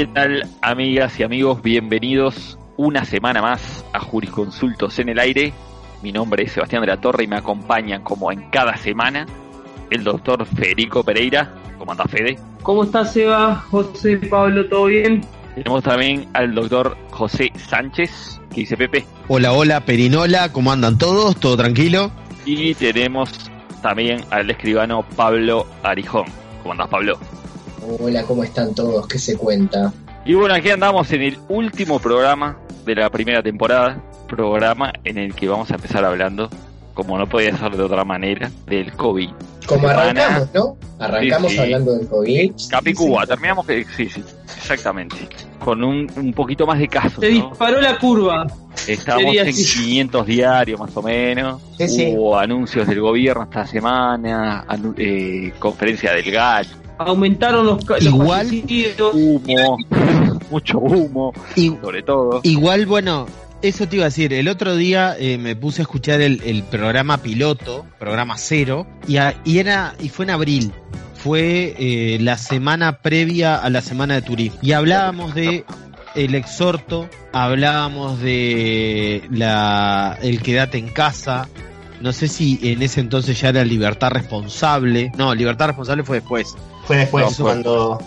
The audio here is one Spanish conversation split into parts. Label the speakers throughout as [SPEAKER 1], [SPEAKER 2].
[SPEAKER 1] ¿Qué tal, amigas y amigos? Bienvenidos una semana más a Jurisconsultos en el aire. Mi nombre es Sebastián de la Torre y me acompañan como en cada semana el doctor Federico Pereira. ¿Cómo anda Fede?
[SPEAKER 2] ¿Cómo estás, Seba? José, Pablo, ¿todo bien?
[SPEAKER 1] Tenemos también al doctor José Sánchez, que dice Pepe.
[SPEAKER 3] Hola, hola, Perinola, ¿cómo andan todos? ¿Todo tranquilo?
[SPEAKER 1] Y tenemos también al escribano Pablo Arijón. ¿Cómo andas, Pablo?
[SPEAKER 4] Hola, ¿cómo están todos? ¿Qué se cuenta?
[SPEAKER 1] Y bueno, aquí andamos en el último programa de la primera temporada, programa en el que vamos a empezar hablando, como no podía ser de otra manera, del COVID.
[SPEAKER 4] Como
[SPEAKER 1] Semana-
[SPEAKER 4] arrancamos, ¿no? Arrancamos
[SPEAKER 1] Sí, sí.
[SPEAKER 4] hablando del COVID.
[SPEAKER 1] Capicúa, terminamos que sí, sí, exactamente. Con un, un poquito más de casos.
[SPEAKER 2] Se
[SPEAKER 1] ¿no?
[SPEAKER 2] disparó la curva.
[SPEAKER 1] Estamos
[SPEAKER 2] Sería
[SPEAKER 1] en
[SPEAKER 2] así.
[SPEAKER 1] 500 diarios más o menos.
[SPEAKER 4] Sí, sí.
[SPEAKER 1] Hubo anuncios del gobierno esta semana, anu- eh, conferencia del GAL,
[SPEAKER 2] Aumentaron los,
[SPEAKER 3] Igual-
[SPEAKER 1] humo, mucho humo,
[SPEAKER 3] Y,
[SPEAKER 1] sobre todo.
[SPEAKER 3] igual, bueno, eso te iba a decir, el otro día eh, me puse a escuchar el, el programa piloto, programa cero, y, a- y era y fue en abril. Fue eh, la semana previa a la semana de turismo. Y hablábamos de el exhorto, hablábamos de la el quédate en casa. No sé si en ese entonces ya era libertad responsable. No, libertad responsable fue después.
[SPEAKER 4] Fue después
[SPEAKER 1] No, fue-
[SPEAKER 4] cuando.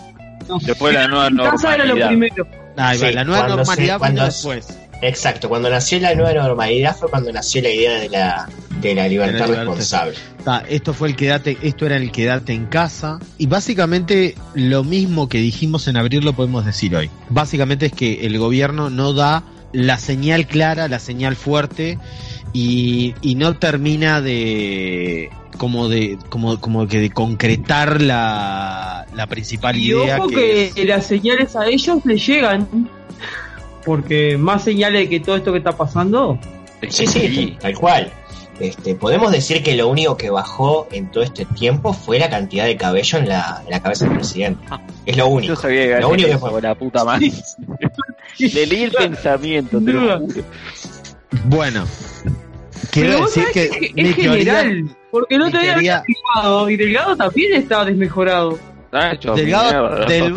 [SPEAKER 1] Después de la nueva
[SPEAKER 2] casa era lo
[SPEAKER 1] normalidad.
[SPEAKER 2] primero.
[SPEAKER 3] Ahí va,
[SPEAKER 4] Sí,
[SPEAKER 3] la nueva
[SPEAKER 4] cuando se-
[SPEAKER 3] normalidad
[SPEAKER 4] es-
[SPEAKER 3] después.
[SPEAKER 4] Exacto, cuando nació la nueva normalidad fue cuando nació la idea de la, de la libertad
[SPEAKER 3] De la libertad.
[SPEAKER 4] responsable.
[SPEAKER 3] Esto fue el quedate, esto era el quedate en casa y básicamente lo mismo que dijimos en abril lo podemos decir hoy. Básicamente es que el gobierno no da la señal clara, la señal fuerte y, y no termina de como de como como que de concretar la, la principal
[SPEAKER 2] Y
[SPEAKER 3] idea
[SPEAKER 2] ojo
[SPEAKER 3] que,
[SPEAKER 2] que,
[SPEAKER 3] es-
[SPEAKER 2] las señales a ellos les llegan. Porque más señales de que todo esto que está pasando.
[SPEAKER 4] Sí, sí, tal cual. Este, podemos decir que lo único que bajó en todo este tiempo fue la cantidad de cabello en la, en la cabeza del presidente. Es lo
[SPEAKER 1] Yo
[SPEAKER 4] único.
[SPEAKER 1] sabía que
[SPEAKER 4] Lo único que fue-
[SPEAKER 1] la puta madre. Le leí el pensamiento, te lo juro.
[SPEAKER 3] bueno. Quiero
[SPEAKER 2] Pero
[SPEAKER 3] decir que,
[SPEAKER 2] que
[SPEAKER 3] teoría-
[SPEAKER 2] general. Porque el otro día había Delgado y Delgado también estaba desmejorado.
[SPEAKER 1] Hecho
[SPEAKER 3] Delgado- del-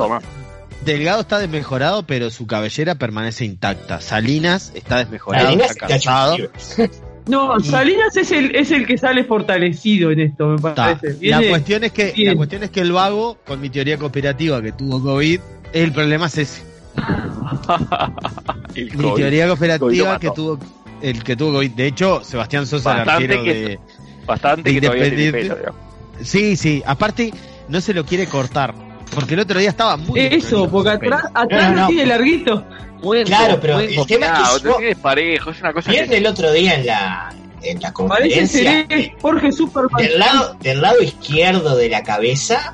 [SPEAKER 3] está desmejorado, pero su cabellera permanece intacta. Salinas está desmejorado,
[SPEAKER 4] Salinas
[SPEAKER 3] está
[SPEAKER 4] un
[SPEAKER 2] No, Salinas es el, es el que sale fortalecido en esto, me parece.
[SPEAKER 3] La cuestión es que
[SPEAKER 2] bien.
[SPEAKER 3] la cuestión es que el vago, con mi teoría cooperativa que tuvo COVID, el problema es ese.
[SPEAKER 1] El
[SPEAKER 3] Mi
[SPEAKER 1] COVID.
[SPEAKER 3] teoría cooperativa que tuvo el que tuvo COVID. De hecho, Sebastián Sosa, el
[SPEAKER 1] Bastante
[SPEAKER 3] arquero
[SPEAKER 1] que-
[SPEAKER 3] de.
[SPEAKER 1] Bastante que todavía tiene
[SPEAKER 3] Independiente.
[SPEAKER 1] pelo, digamos.
[SPEAKER 3] Sí, sí. Aparte, no se lo quiere cortar. Porque el otro día estaba muy.
[SPEAKER 2] Eso, porque atrás, atrás
[SPEAKER 4] No, no,
[SPEAKER 2] tiene larguito.
[SPEAKER 1] Buen
[SPEAKER 4] Claro, pero
[SPEAKER 1] buen
[SPEAKER 4] el tema es que yo-
[SPEAKER 1] parejo, es una cosa
[SPEAKER 4] Vieron
[SPEAKER 1] que...
[SPEAKER 4] el otro día en la, en la conferencia.
[SPEAKER 2] Jorge Superman.
[SPEAKER 4] Del lado, del lado izquierdo de la cabeza,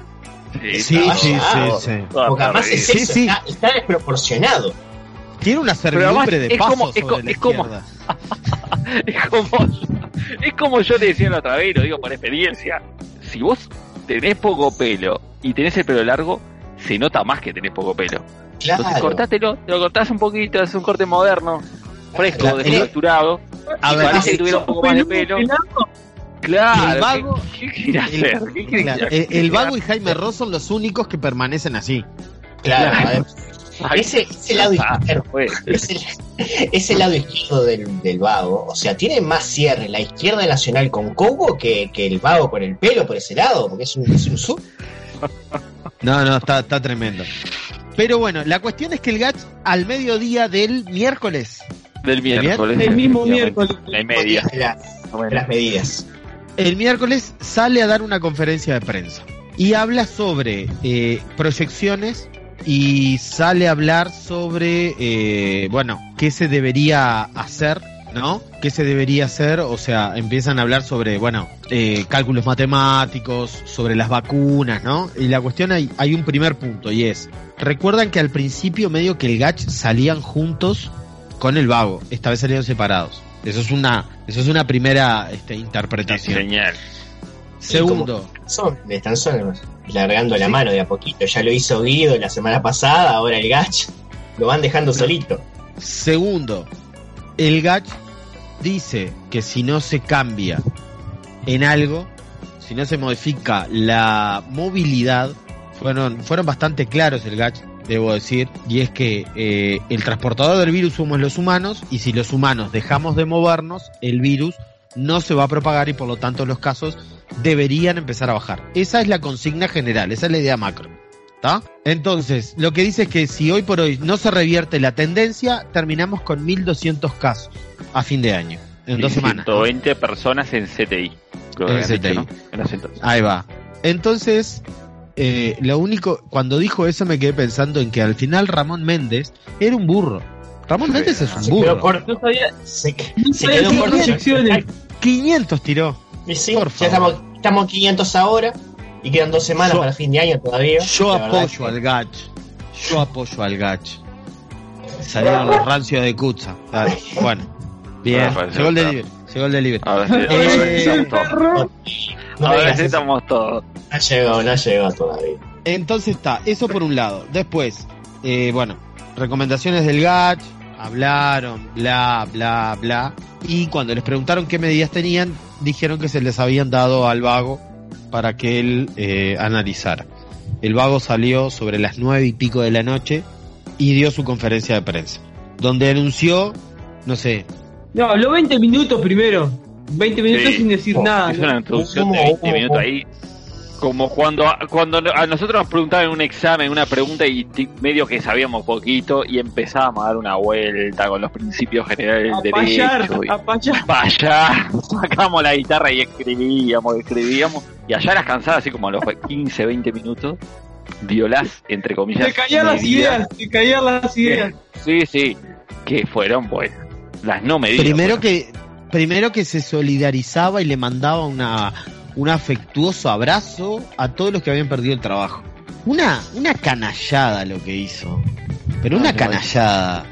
[SPEAKER 3] Sí, sí, sí, sí.
[SPEAKER 4] porque además
[SPEAKER 1] perdida.
[SPEAKER 4] es
[SPEAKER 3] Sí,
[SPEAKER 4] eso,
[SPEAKER 3] sí.
[SPEAKER 4] Está, está desproporcionado.
[SPEAKER 3] Tiene una
[SPEAKER 1] además
[SPEAKER 3] servidumbre de
[SPEAKER 1] es
[SPEAKER 3] paso
[SPEAKER 1] como- es
[SPEAKER 3] sobre
[SPEAKER 1] co-
[SPEAKER 3] la
[SPEAKER 1] es como-
[SPEAKER 3] izquierda.
[SPEAKER 1] Es como, es como yo te decía la otra vez, lo digo por experiencia. Si vos tenés poco pelo y tenés el pelo largo, se nota más que tenés poco pelo. Entonces cortátelo, te lo cortás un poquito, es un corte moderno, fresco,
[SPEAKER 4] Claro.
[SPEAKER 1] desfacturado.
[SPEAKER 3] A
[SPEAKER 1] y
[SPEAKER 3] ver,
[SPEAKER 1] parece que tuviera un poco más de pelo. Claro,
[SPEAKER 3] El vago-
[SPEAKER 1] ¿qué, qué quiere
[SPEAKER 3] el-
[SPEAKER 1] hacer? ¿Qué quiere
[SPEAKER 3] Claro,
[SPEAKER 1] hacer?
[SPEAKER 3] el, el vago y Jaime Ross son los únicos que permanecen así.
[SPEAKER 4] Claro.
[SPEAKER 1] Claro.
[SPEAKER 4] Ese, ese lado
[SPEAKER 1] Ah,
[SPEAKER 4] izquierdo,
[SPEAKER 1] pues,
[SPEAKER 4] ese, ese lado izquierdo del, del vago, o sea, tiene más cierre la izquierda nacional con Cobo que, que el vago con el pelo por ese lado, porque es un, es un sur.
[SPEAKER 3] No, no, está, está tremendo. Pero bueno, la cuestión es que el Gach al mediodía del miércoles,
[SPEAKER 1] del miércoles.
[SPEAKER 2] El mismo miércoles.
[SPEAKER 1] Media.
[SPEAKER 4] De las, de las medidas.
[SPEAKER 3] el miércoles sale a dar una conferencia de prensa y habla sobre eh, proyecciones y sale a hablar sobre, eh, bueno, qué se debería hacer, ¿no? ¿Qué se debería hacer? O sea, empiezan a hablar sobre, bueno, eh, cálculos matemáticos, sobre las vacunas, ¿no? Y la cuestión hay, hay un primer punto y es, recuerdan que al principio medio que el Gach salían juntos con el vago, esta vez salieron separados. Eso es una, eso es una primera este, interpretación.
[SPEAKER 1] Señal.
[SPEAKER 3] Segundo,
[SPEAKER 4] Son, están son, largando la mano de a poquito. Ya lo hizo Guido la semana pasada, ahora el Gach lo van dejando solito.
[SPEAKER 3] segundo, el Gach dice que si no se cambia en algo, si no se modifica la movilidad, fueron, fueron bastante claros el Gach, debo decir, y es que eh, el transportador del virus somos los humanos, y si los humanos dejamos de movernos, el virus no se va a propagar y por lo tanto los casos deberían empezar a bajar. Esa es la consigna general, esa es la idea macro. ¿Está? Entonces, lo que dice es que si hoy por hoy no se revierte la tendencia, terminamos con 1.200 casos a fin de año, en dos semanas.
[SPEAKER 1] 120 personas en CTI.
[SPEAKER 3] En
[SPEAKER 1] dicho,
[SPEAKER 3] CTI. Ahí va. Entonces, eh, lo único, cuando dijo eso me quedé pensando en que al final Ramón Méndez era un burro. Ramón Méndez es un
[SPEAKER 4] Se
[SPEAKER 3] burro.
[SPEAKER 4] quedó corto.
[SPEAKER 2] No sabía,
[SPEAKER 4] Se,
[SPEAKER 2] no
[SPEAKER 4] se
[SPEAKER 2] sabía
[SPEAKER 4] quedó
[SPEAKER 2] qué
[SPEAKER 4] corto.
[SPEAKER 2] proyecciones.
[SPEAKER 3] 500 tiró.
[SPEAKER 4] Y sí,
[SPEAKER 3] Por
[SPEAKER 4] ya
[SPEAKER 3] favor.
[SPEAKER 4] estamos, estamos 500 ahora y quedan dos semanas
[SPEAKER 3] Yo-
[SPEAKER 4] para fin de año todavía.
[SPEAKER 3] Yo apoyo
[SPEAKER 4] que-
[SPEAKER 3] al Gach. Yo apoyo al Gach. Salieron los rancios de Kutza. Dale, Bueno, bien. Llegó el delivery. Llegó el delivery.
[SPEAKER 1] Ahora sí,
[SPEAKER 3] Eh,
[SPEAKER 1] ahora sí
[SPEAKER 2] el
[SPEAKER 1] estamos todos.
[SPEAKER 4] No me
[SPEAKER 1] Ahora
[SPEAKER 4] digas
[SPEAKER 1] sí
[SPEAKER 4] eso.
[SPEAKER 1] estamos todos.
[SPEAKER 4] No llegó, no llegó todavía.
[SPEAKER 3] Entonces está, eso por un lado. Después, eh, bueno, recomendaciones del GACH, hablaron, bla, bla, bla. Y cuando les preguntaron qué medidas tenían, dijeron que se les habían dado al vago para que él eh, analizara. El vago salió sobre las nueve y pico de la noche y dio su conferencia de prensa, donde anunció, no sé,
[SPEAKER 2] No, habló 20 minutos primero. 20 minutos
[SPEAKER 1] Sí.
[SPEAKER 2] sin decir
[SPEAKER 4] Oh,
[SPEAKER 2] nada.
[SPEAKER 1] Hizo una introducción de
[SPEAKER 4] ¿Cómo,
[SPEAKER 1] 20
[SPEAKER 4] cómo,
[SPEAKER 1] minutos ahí. Como cuando, cuando a nosotros nos preguntaban en un examen una pregunta y medio que sabíamos poquito y empezábamos a dar una vuelta con los principios generales del derecho. y-
[SPEAKER 2] a payar.
[SPEAKER 1] para allá, sacamos la guitarra y escribíamos, escribíamos, y allá las cansadas, así como a los 15, 20 minutos, violás, entre comillas.
[SPEAKER 2] Se caían las ideas, se caían las ideas.
[SPEAKER 1] Sí, sí, que fueron, pues, las no medidas.
[SPEAKER 3] primero
[SPEAKER 1] fueron.
[SPEAKER 3] que primero que se solidarizaba y le mandaba una un afectuoso abrazo a todos los que habían perdido el trabajo. Una una canallada lo que hizo. Pero una
[SPEAKER 1] Ah,
[SPEAKER 3] canallada.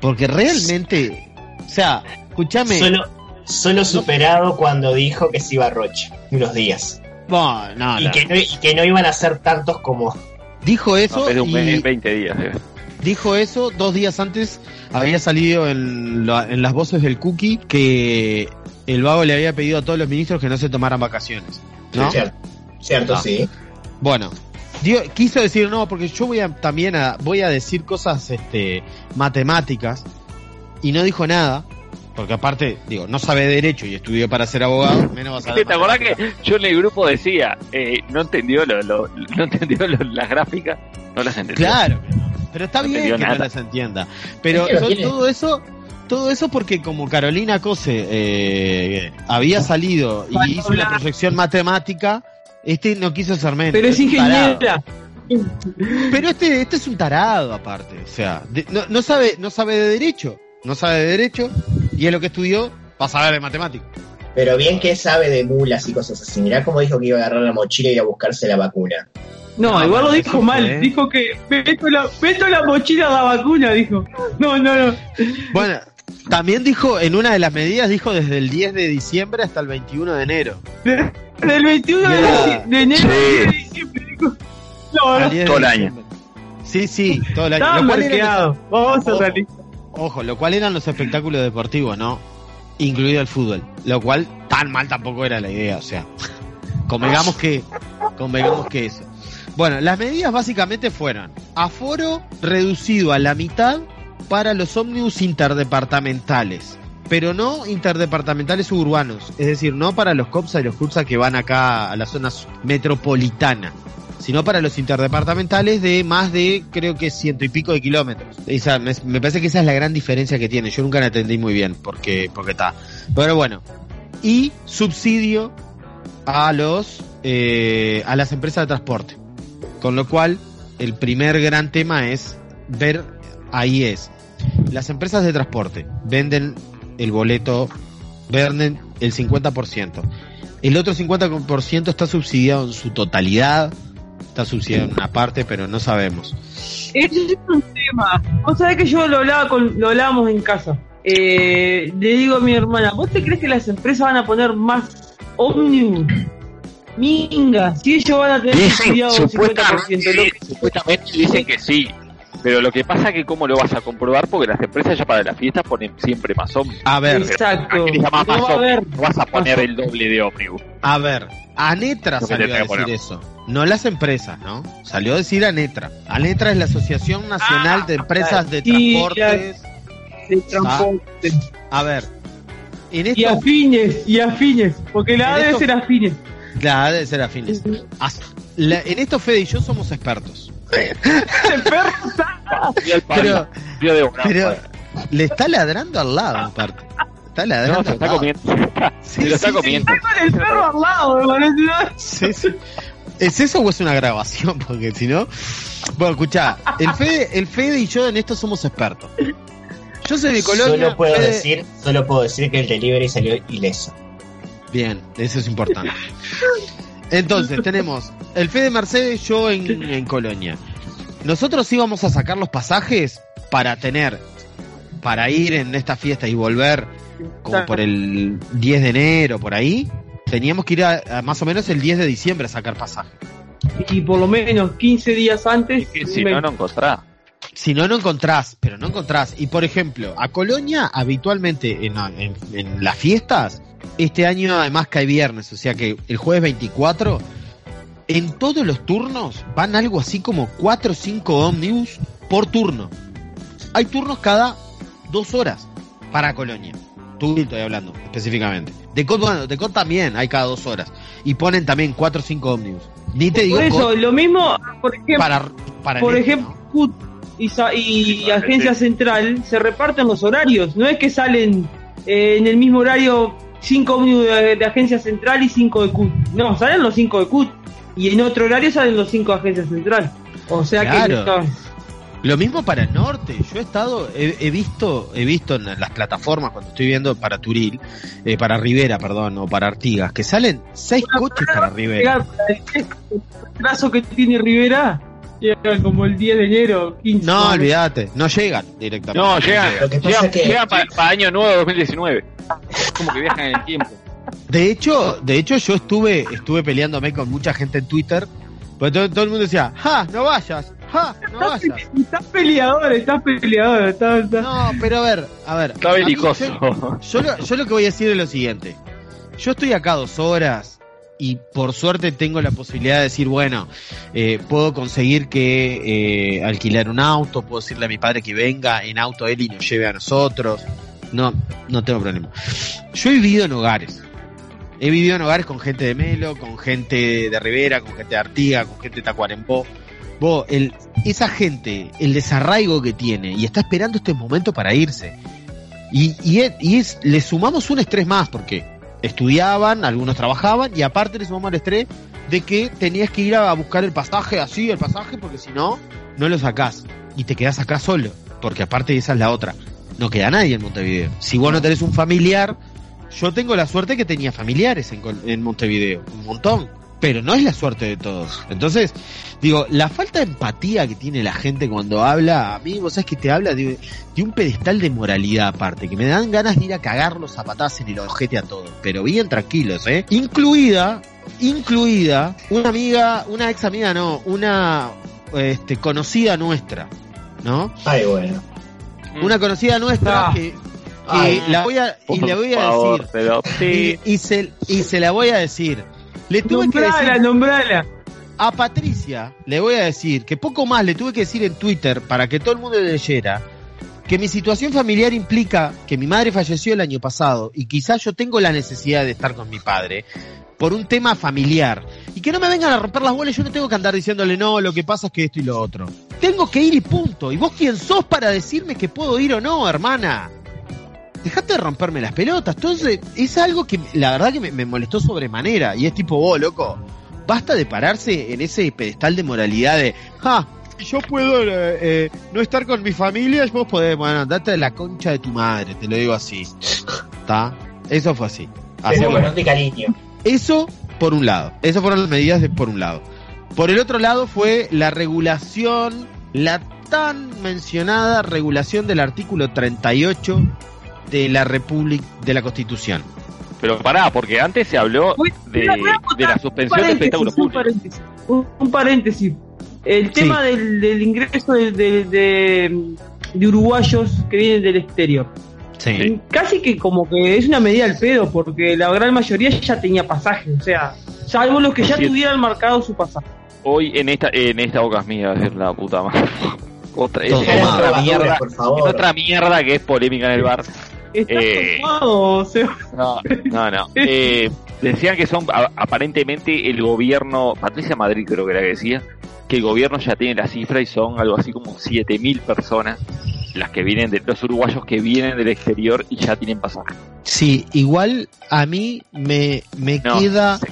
[SPEAKER 3] Porque realmente, o sea, escúchame,
[SPEAKER 4] Solo, solo superado cuando dijo que se iba a Roche unos días.
[SPEAKER 3] no, no,
[SPEAKER 4] Y
[SPEAKER 3] no.
[SPEAKER 4] que, no, y que no iban a ser tantos como.
[SPEAKER 3] dijo eso y
[SPEAKER 1] 20 días. eh.
[SPEAKER 3] dijo eso dos días antes había salido en, la- en las voces del Cookie que el vago le había pedido a todos los ministros que no se tomaran vacaciones, ¿no?
[SPEAKER 4] Cierto, cierto
[SPEAKER 3] Ah.
[SPEAKER 4] sí.
[SPEAKER 3] Bueno, dio- quiso decir no, porque yo voy a también a, voy a decir cosas este, matemáticas y no dijo nada, porque aparte, digo, no sabe derecho y estudió para ser abogado, menos va a.
[SPEAKER 1] ¿Te acordás que yo en el grupo decía, eh, no entendió lo, lo- no entendió lo- las gráficas? No las entendió.
[SPEAKER 3] Claro, pero está
[SPEAKER 1] No
[SPEAKER 3] bien que no las entienda. Pero
[SPEAKER 4] Es que lo
[SPEAKER 3] son-
[SPEAKER 4] tiene.
[SPEAKER 3] todo eso, todo eso porque como Carolina Cose eh, había salido y
[SPEAKER 2] Para
[SPEAKER 3] hizo una proyección matemática, este no quiso ser menos.
[SPEAKER 2] Pero es ingeniera.
[SPEAKER 3] Pero este, este es un tarado aparte, o sea, de- no, no sabe, no sabe de derecho, no sabe de derecho, y es lo que estudió, va a saber de matemáticas.
[SPEAKER 4] Pero bien que sabe de mulas y cosas así. Mirá cómo dijo que iba a agarrar la mochila y ir a buscarse la vacuna.
[SPEAKER 2] No,
[SPEAKER 3] No,
[SPEAKER 2] igual lo dijo mal.
[SPEAKER 3] fue.
[SPEAKER 2] Dijo que meto la, meto la mochila a la vacuna, dijo. No, no, no.
[SPEAKER 3] Bueno, también dijo, en una de las medidas, dijo desde el 10 de diciembre hasta el 21 de enero.
[SPEAKER 2] Del 21 de, de enero
[SPEAKER 1] Sí.
[SPEAKER 2] al 10 de diciembre, dijo. No,
[SPEAKER 3] Al
[SPEAKER 2] no.
[SPEAKER 3] 10 de
[SPEAKER 1] Todo el
[SPEAKER 3] diciembre. Sí, sí, todo el año.
[SPEAKER 2] Estaba
[SPEAKER 3] Lo cual eran
[SPEAKER 2] marqueado. Vamos a
[SPEAKER 3] Ojo.
[SPEAKER 2] realizar.
[SPEAKER 3] los- ojo, lo cual eran los espectáculos deportivos, ¿no? Incluido el fútbol. Lo cual tan mal tampoco era la idea, o sea. Convengamos que, convengamos que eso. Bueno, las medidas básicamente fueron aforo reducido a la mitad para los ómnibus interdepartamentales, pero no interdepartamentales urbanos, es decir, no para los COPSA y los CURSA que van acá a la zona metropolitana, sino para los interdepartamentales de más de, creo que ciento y pico de kilómetros. Esa, me, parece que esa es la gran diferencia que tiene. Yo nunca la entendí muy bien porque, porque está. Pero bueno. Y subsidio a los, eh, a las empresas de transporte. Con lo cual, el primer gran tema es ver, ahí es, las empresas de transporte venden el boleto, venden el 50%. El otro 50% está subsidiado en su totalidad, está subsidiado en una parte, pero no sabemos.
[SPEAKER 2] Ese es un tema. Vos sabés que yo lo hablaba con, lo hablábamos en casa. Eh, le digo a mi hermana, ¿vos te crees que las empresas van a poner más ómnibus? Minga, si ellos van a tener
[SPEAKER 1] Dicen,
[SPEAKER 2] subsidiado un 50%,
[SPEAKER 1] supuestamente,
[SPEAKER 2] lo que-
[SPEAKER 1] supuestamente dicen que sí. Pero lo que pasa es que cómo lo vas a comprobar porque las empresas ya para las fiestas ponen siempre más ómnibus.
[SPEAKER 3] A ver,
[SPEAKER 2] Exacto.
[SPEAKER 1] ¿A
[SPEAKER 2] No
[SPEAKER 1] más
[SPEAKER 2] va a?
[SPEAKER 1] No vas a poner el doble de ómnibus.
[SPEAKER 3] a ver. Anetra
[SPEAKER 1] que
[SPEAKER 3] salió a decir
[SPEAKER 1] poner.
[SPEAKER 3] eso. No las empresas, ¿no? Salió a decir Anetra. Anetra es la Asociación Nacional de Empresas de
[SPEAKER 2] Ah,
[SPEAKER 3] Transportes.
[SPEAKER 2] de transporte.
[SPEAKER 3] A ver. En
[SPEAKER 2] Y afines, y afines. Porque la A debe ser afines.
[SPEAKER 3] Claro, debe ser afines. As- la- en esto Fede y yo somos expertos.
[SPEAKER 2] El perro está-
[SPEAKER 1] Y al palo,
[SPEAKER 3] Pero, pero
[SPEAKER 1] padre.
[SPEAKER 3] le está ladrando al lado, aparte. Está ladrando
[SPEAKER 1] No, se lo
[SPEAKER 3] al
[SPEAKER 1] está
[SPEAKER 3] lado.
[SPEAKER 1] comiendo.
[SPEAKER 3] Sí,
[SPEAKER 1] Se lo está
[SPEAKER 3] sí,
[SPEAKER 1] comiendo.
[SPEAKER 2] está con el perro al lado, me.
[SPEAKER 3] Sí, sí. ¿Es eso o es una grabación? Porque si no. Bueno, escuchá, el Fede, el Fede y yo en esto somos expertos. Yo soy de Colonia.
[SPEAKER 4] Solo puedo
[SPEAKER 3] Fede-
[SPEAKER 4] decir, solo puedo decir que el delivery salió ileso.
[SPEAKER 3] Bien, eso es importante. Entonces, tenemos el Fede Mercedes, yo en, en Colonia. Nosotros íbamos a sacar los pasajes para tener, para ir en esta fiesta y volver como por el 10 de enero, por ahí. Teníamos que ir a, a más o menos el 10 de diciembre a sacar pasaje.
[SPEAKER 2] Y por lo menos 15 días antes.
[SPEAKER 1] Que si
[SPEAKER 2] me-
[SPEAKER 1] no, no encontrás.
[SPEAKER 3] Si no, no encontrás, pero no encontrás. Y por ejemplo, a Colonia habitualmente en, en- en las fiestas, este año además cae viernes, o sea que el jueves 24, en todos los turnos van algo así como 4 o 5 ómnibus por turno. Hay turnos cada dos horas para Colonia. Tú estoy hablando específicamente. De COT, bueno, de COT también hay cada dos horas. Y ponen también 4 o 5 ómnibus. Ni te digo
[SPEAKER 2] Por eso,
[SPEAKER 3] COT
[SPEAKER 2] lo mismo, por ejemplo,
[SPEAKER 3] para, para
[SPEAKER 2] por
[SPEAKER 3] este,
[SPEAKER 2] ejemplo, y, Agencia Central se reparten los horarios. No es que salen eh, en el mismo horario 5 ómnibus de, de Agencia Central y 5 de CUT. No, salen los 5 de CUT. Y en otro horario salen los 5 de Agencia Central. O sea
[SPEAKER 3] Claro.
[SPEAKER 2] que. no,
[SPEAKER 3] Lo mismo para el norte. Yo he estado, he, he visto, he visto en las plataformas cuando estoy viendo para Turil, eh, para Rivera, perdón, o para Artigas, que salen seis
[SPEAKER 2] Bueno,
[SPEAKER 3] coches para Rivera.
[SPEAKER 2] para el el trazo que tiene Rivera. Llega como el 10 de enero, 15.
[SPEAKER 3] No, olvídate, no llegan directamente.
[SPEAKER 1] No, llegan, llegan,
[SPEAKER 4] que-
[SPEAKER 1] llegan para, año nuevo 2019. Como que viajan en el tiempo.
[SPEAKER 3] De hecho, de hecho yo estuve, estuve peleándome con mucha gente en Twitter, porque todo, todo el mundo decía, ja, no vayas, ja, no
[SPEAKER 2] Estás,
[SPEAKER 3] vayas.
[SPEAKER 2] estás peleador, estás peleador. Estás, estás-
[SPEAKER 3] No, pero a ver, a ver.
[SPEAKER 1] Está belicoso.
[SPEAKER 3] yo- Yo lo, yo lo que voy a decir es lo siguiente. Yo estoy acá dos horas y por suerte tengo la posibilidad de decir, bueno, eh, puedo conseguir que eh, alquilar un auto, puedo decirle a mi padre que venga en auto él y nos lleve a nosotros. No, no tengo problema. Yo he vivido en hogares. He vivido en hogares con gente de Melo, con gente de Rivera, con gente de Artiga, con gente de Tacuarembó. Vos, el, esa gente, el desarraigo que tiene y está esperando este momento para irse. Y, y, es, y es- le sumamos un estrés más porque estudiaban, algunos trabajaban y aparte le sumamos el estrés de que tenías que ir a buscar el pasaje así, el pasaje, porque si no, no lo sacás y te quedás acá solo. Porque aparte esa es la otra. No queda nadie en Montevideo. Si vos no tenés un familiar, yo tengo la suerte que tenía familiares en, en Montevideo, un montón. Pero no es la suerte de todos. Entonces, digo, la falta de empatía que tiene la gente cuando habla, a mí, vos sabés que te habla de, un pedestal de moralidad aparte, que me dan ganas de ir a cagarlos a patadas en el ojete a todos, pero bien tranquilos, ¿eh? Incluida, incluida, una amiga, una ex amiga, no, una este, conocida nuestra, ¿no?
[SPEAKER 4] Ay, bueno.
[SPEAKER 3] Una conocida nuestra
[SPEAKER 2] Ah.
[SPEAKER 3] que, que
[SPEAKER 4] Ay.
[SPEAKER 3] la voy a, y le voy a
[SPEAKER 1] favor,
[SPEAKER 3] decir, y, y se, y se la voy a decir. Le tuve que decir
[SPEAKER 2] nombrala.
[SPEAKER 3] a Patricia, le voy a decir que poco más le tuve que decir en Twitter para que todo el mundo leyera que mi situación familiar implica que mi madre falleció el año pasado y quizás yo tengo la necesidad de estar con mi padre por un tema familiar y que no me vengan a romper las bolas, yo no tengo que andar diciéndole no, lo que pasa es que esto y lo otro. Tengo que ir y punto. ¿Y vos quién sos para decirme que puedo ir o no, hermana? Dejate de romperme las pelotas. Entonces, es algo que la verdad que me, me molestó sobremanera. Y es tipo, vos, loco, basta de pararse en ese pedestal de moralidad de, ja, yo puedo eh, eh, no estar con mi familia, vos podés, bueno, andate de la concha de tu madre, te lo digo así. ¿Está? Eso fue así. Así
[SPEAKER 4] Pero
[SPEAKER 3] que-
[SPEAKER 4] con de cariño.
[SPEAKER 3] Eso por un lado. Esas fueron las medidas de por un lado. Por el otro lado fue la regulación, la tan mencionada regulación del artículo 38 de la República de la Constitución.
[SPEAKER 1] Pero pará, porque antes se habló de, de la suspensión de espectáculos
[SPEAKER 2] un
[SPEAKER 1] públicos.
[SPEAKER 2] paréntesis. Un, un paréntesis. El tema del, del ingreso de, de, de- de uruguayos que vienen del exterior.
[SPEAKER 3] Sí.
[SPEAKER 2] Casi que como que es una medida al pedo, porque la gran mayoría ya tenía pasajes, o sea, salvo los que ya
[SPEAKER 1] Sí.
[SPEAKER 2] tuvieran marcado su pasaje.
[SPEAKER 1] Hoy en esta en esta boca es mía, es la puta madre. Otra, es, es otra mierda,
[SPEAKER 4] por
[SPEAKER 1] es
[SPEAKER 4] favor.
[SPEAKER 1] otra mierda que es polémica en el bar.
[SPEAKER 2] Está
[SPEAKER 1] Eh.
[SPEAKER 2] tomado, o sea,
[SPEAKER 1] No, no, no. Eh, decían que son a- aparentemente el gobierno, Patricia Madrid creo que era que decía, que el gobierno ya tiene la cifra y son algo así como 7000 personas las que vienen de los uruguayos que vienen del exterior y ya tienen pasaje.
[SPEAKER 3] Sí, igual a mí me, me
[SPEAKER 1] No,
[SPEAKER 3] queda
[SPEAKER 1] sí.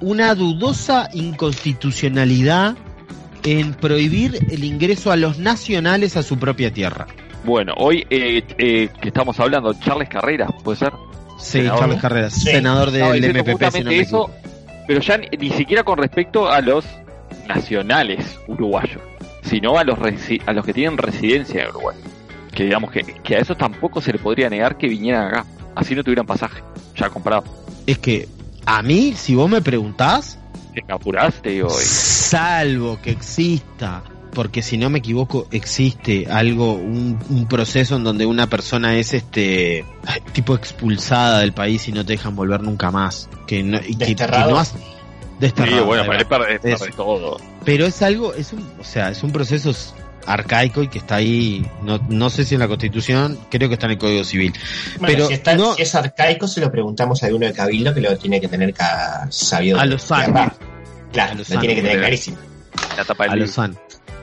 [SPEAKER 3] una dudosa inconstitucionalidad en prohibir el ingreso a los nacionales a su propia tierra.
[SPEAKER 1] Bueno, hoy eh, eh, que estamos hablando, Charles Carreras, ¿puede ser?
[SPEAKER 3] Sí,
[SPEAKER 1] Senador, ¿no?
[SPEAKER 3] Carreras,
[SPEAKER 4] Sí.
[SPEAKER 3] senador del
[SPEAKER 1] diciendo
[SPEAKER 3] MPP.
[SPEAKER 1] justamente eso, pero ya ni, ni siquiera con respecto a los nacionales uruguayos, sino a los resi- a los que tienen residencia en Uruguay. Que digamos que, que a esos tampoco se le podría negar que vinieran acá, así no tuvieran pasaje, ya comprado.
[SPEAKER 3] Es que a mí, si vos me preguntás,
[SPEAKER 1] Te apuraste, digo, y-
[SPEAKER 3] salvo que exista, porque si no me equivoco, existe algo, un, un proceso en donde una persona es este tipo expulsada del país y no te dejan volver nunca más. Que no, y que- que
[SPEAKER 4] Desterrado.
[SPEAKER 1] Sí, bueno, es para, es para
[SPEAKER 3] Eso.
[SPEAKER 1] de todo.
[SPEAKER 3] pero es algo, es un, o sea, es un proceso arcaico y que está ahí, no, no sé si en la constitución, creo que está en el código civil.
[SPEAKER 4] Bueno,
[SPEAKER 3] Pero
[SPEAKER 4] si, está-
[SPEAKER 3] no-
[SPEAKER 4] si es arcaico, se lo preguntamos a alguno de Cabildo que lo tiene que tener ca- sabido.
[SPEAKER 3] A los años. A
[SPEAKER 4] Claro,
[SPEAKER 3] los
[SPEAKER 4] lo tiene que tener clarísimo.
[SPEAKER 1] La tapa del
[SPEAKER 3] a
[SPEAKER 1] libro.
[SPEAKER 3] Lozano.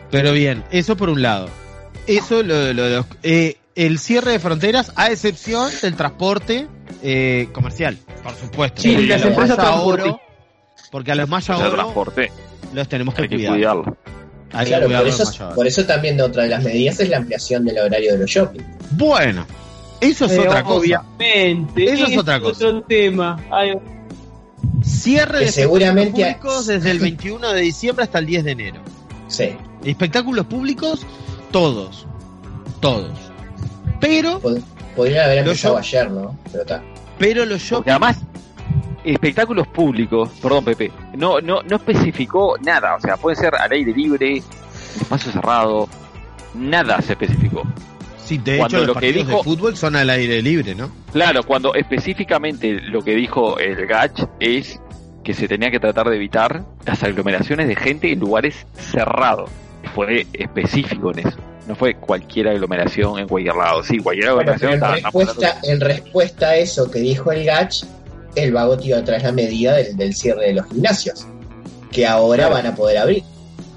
[SPEAKER 3] Pero bien, eso por un lado. Eso lo, lo- lo- eh, el cierre de fronteras, a excepción del transporte eh, comercial, por supuesto.
[SPEAKER 2] Sí, las
[SPEAKER 3] a los
[SPEAKER 2] empresas.
[SPEAKER 3] Oro- porque a los
[SPEAKER 1] sea,
[SPEAKER 3] Oro
[SPEAKER 1] transporte,
[SPEAKER 3] los tenemos que
[SPEAKER 1] hay que
[SPEAKER 3] cuidar.
[SPEAKER 1] cuidarlo.
[SPEAKER 3] Hay que
[SPEAKER 4] Claro, por eso, por también de otra de las medidas es la ampliación del horario de los shopping.
[SPEAKER 3] Bueno, eso es otra cosa.
[SPEAKER 2] Obviamente.
[SPEAKER 3] Eso es otra cosa.
[SPEAKER 2] Otro tema. Ay,
[SPEAKER 3] Cierre
[SPEAKER 4] Que
[SPEAKER 3] de
[SPEAKER 4] seguramente-
[SPEAKER 3] espectáculos públicos desde el 21 de diciembre hasta el 10 de enero.
[SPEAKER 4] Sí.
[SPEAKER 3] Espectáculos públicos, todos. Todos. Pero,
[SPEAKER 4] Pod- Podrían haber empezado
[SPEAKER 3] show-
[SPEAKER 4] ayer, ¿no? Pero está.
[SPEAKER 3] pero los
[SPEAKER 1] Porque
[SPEAKER 3] shopping
[SPEAKER 1] además, espectáculos públicos, perdón Pepe, no, no, no especificó nada, o sea, puede ser al aire libre, espacio cerrado, nada se especificó.
[SPEAKER 3] Sí, de
[SPEAKER 1] Cuando
[SPEAKER 3] hecho, los
[SPEAKER 1] lo que dijo-
[SPEAKER 3] de fútbol son al aire libre, ¿no?
[SPEAKER 1] Claro, cuando específicamente lo que dijo el GACH es que se tenía que tratar de evitar las aglomeraciones de gente en lugares cerrados. Fue específico en eso. No fue cualquier aglomeración en cualquier lado. Sí, cualquier aglomeración
[SPEAKER 4] en respuesta, en respuesta a eso que dijo el GACH, el vago tiró atrás la medida del, del cierre de los gimnasios, que ahora
[SPEAKER 1] Claro.
[SPEAKER 4] van a poder abrir.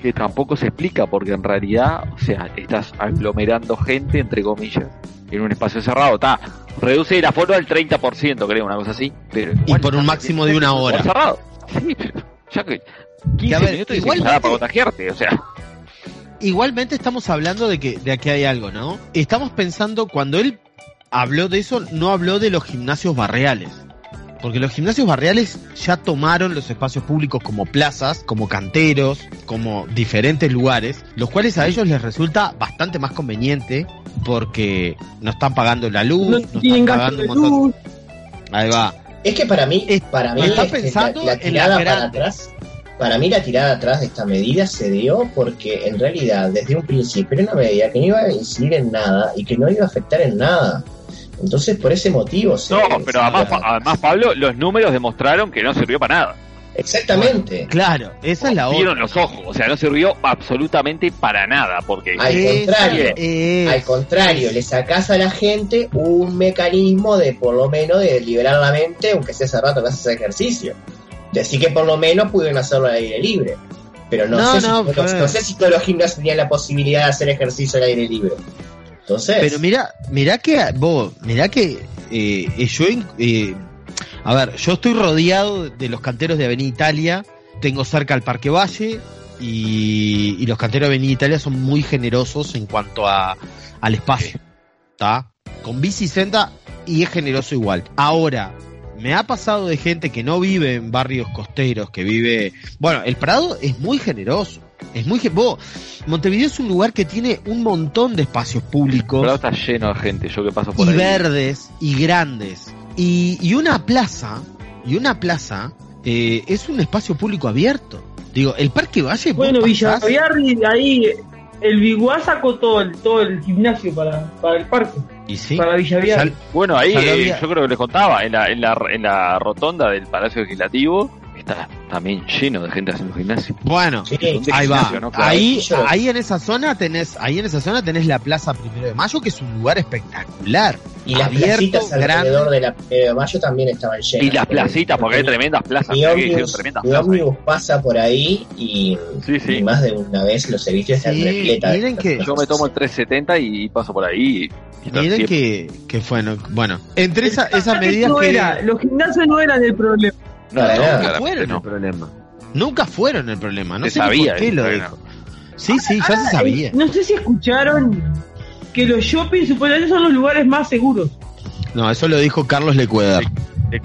[SPEAKER 1] que tampoco se explica porque en realidad, o sea, estás aglomerando gente, entre comillas, en un espacio cerrado. Está, reduce el aforo al 30%, creo, una cosa así. Pero
[SPEAKER 3] Y por un máximo de una hora.
[SPEAKER 1] cerrado. Sí, pero ya que 15
[SPEAKER 3] Que a ver,
[SPEAKER 1] minutos y
[SPEAKER 3] igual-
[SPEAKER 1] nada para contagiarte, o sea.
[SPEAKER 3] Igualmente estamos hablando de que, de aquí hay algo, ¿no? Estamos pensando, cuando él habló de eso, no habló de los gimnasios barriales. Porque los gimnasios barriales ya tomaron los espacios públicos como plazas, como canteros, como diferentes lugares, los cuales a ellos les resulta bastante más conveniente porque no están pagando la luz,
[SPEAKER 2] no
[SPEAKER 3] no,
[SPEAKER 2] tienen
[SPEAKER 3] están pagando un montón.
[SPEAKER 2] luz.
[SPEAKER 3] Ahí va.
[SPEAKER 4] Es que para mí, para mí
[SPEAKER 3] está pensando
[SPEAKER 4] la, la
[SPEAKER 3] en las
[SPEAKER 4] tirada para atrás, para mí la tirada atrás de esta medida se dio porque en realidad desde un principio era una medida que no iba a incidir en nada y que no iba a afectar en nada. Entonces por ese motivo se
[SPEAKER 1] No,
[SPEAKER 4] se-
[SPEAKER 1] pero además, además, Pablo, los números demostraron que no sirvió para nada.
[SPEAKER 4] exactamente.
[SPEAKER 3] Claro, esa es la
[SPEAKER 1] Vieron
[SPEAKER 3] otra.
[SPEAKER 1] los ojos, o sea, no sirvió absolutamente para nada, porque
[SPEAKER 4] Al contrario,
[SPEAKER 3] es-
[SPEAKER 4] Al contrario, le sacás a la gente un mecanismo de por lo menos de liberar la mente, aunque sea hace rato que haces ejercicio. Decir que por lo menos pudieron hacerlo al aire libre. Pero no,
[SPEAKER 3] No,
[SPEAKER 4] sé, si,
[SPEAKER 3] no,
[SPEAKER 4] no sé si todos los gimnasios tenían la posibilidad de hacer ejercicio al aire libre. Entonces,
[SPEAKER 3] Pero mira, mira que vos, mira que eh, yo, eh, a ver, yo estoy rodeado de los canteros de Avenida Italia, tengo cerca el Parque Valle y, y los canteros de Avenida Italia son muy generosos en cuanto a al espacio, ¿está? Con bicicenda y es generoso igual. Ahora, me ha pasado de gente que no vive en barrios costeros, que vive, bueno, el Prado es muy generoso. Es muy... ge- Vos, Montevideo es un lugar que tiene un montón de espacios públicos
[SPEAKER 1] pero está lleno de gente, yo que paso por
[SPEAKER 3] y
[SPEAKER 1] ahí.
[SPEAKER 3] verdes y grandes. Y, y una plaza, y una plaza eh, es un espacio público abierto. Digo, el Parque Valle.
[SPEAKER 2] Bueno, Villaviarri, ahí el Biguá sacó todo el, todo el gimnasio para, para el parque,
[SPEAKER 3] Y sí.
[SPEAKER 2] para Villaviarri.
[SPEAKER 1] Bueno, ahí eh, yo creo que les contaba, en la, en, la, en la rotonda del Palacio Legislativo está también lleno de gente haciendo gimnasio.
[SPEAKER 3] Bueno,
[SPEAKER 4] Sí,
[SPEAKER 3] ahí va.
[SPEAKER 1] gimnasio, ¿no? Claro.
[SPEAKER 3] Ahí, ahí en esa zona tenés, ahí en esa zona tenés la Plaza Primero de Mayo, que es un lugar espectacular.
[SPEAKER 4] Y las
[SPEAKER 3] abierto,
[SPEAKER 4] placitas alrededor de la Primero de Mayo también estaban llenas.
[SPEAKER 1] Y las placitas, porque hay tremendas plazas.
[SPEAKER 4] Mi ómnibus, ómnibus pasa por ahí y,
[SPEAKER 1] Sí, sí.
[SPEAKER 4] y más de una vez los servicios están
[SPEAKER 3] Sí,
[SPEAKER 4] repletas.
[SPEAKER 3] miren que-.
[SPEAKER 1] Yo me tomo el 370 y paso por ahí. Y
[SPEAKER 3] Miren que, que bueno, bueno, entre esa, esas medidas
[SPEAKER 2] no
[SPEAKER 3] que
[SPEAKER 2] era, los gimnasios no eran el problema.
[SPEAKER 1] No, no,
[SPEAKER 3] nunca fueron
[SPEAKER 1] no.
[SPEAKER 3] el problema. Nunca fueron el problema. No
[SPEAKER 1] Se
[SPEAKER 3] sé ni
[SPEAKER 1] sabía
[SPEAKER 3] por qué lo dijo. Sí, sí, ya se sabía.
[SPEAKER 2] Eh, no sé si escucharon que los shopping supuestamente son los lugares más seguros.
[SPEAKER 3] No, eso lo dijo Carlos Lecueder.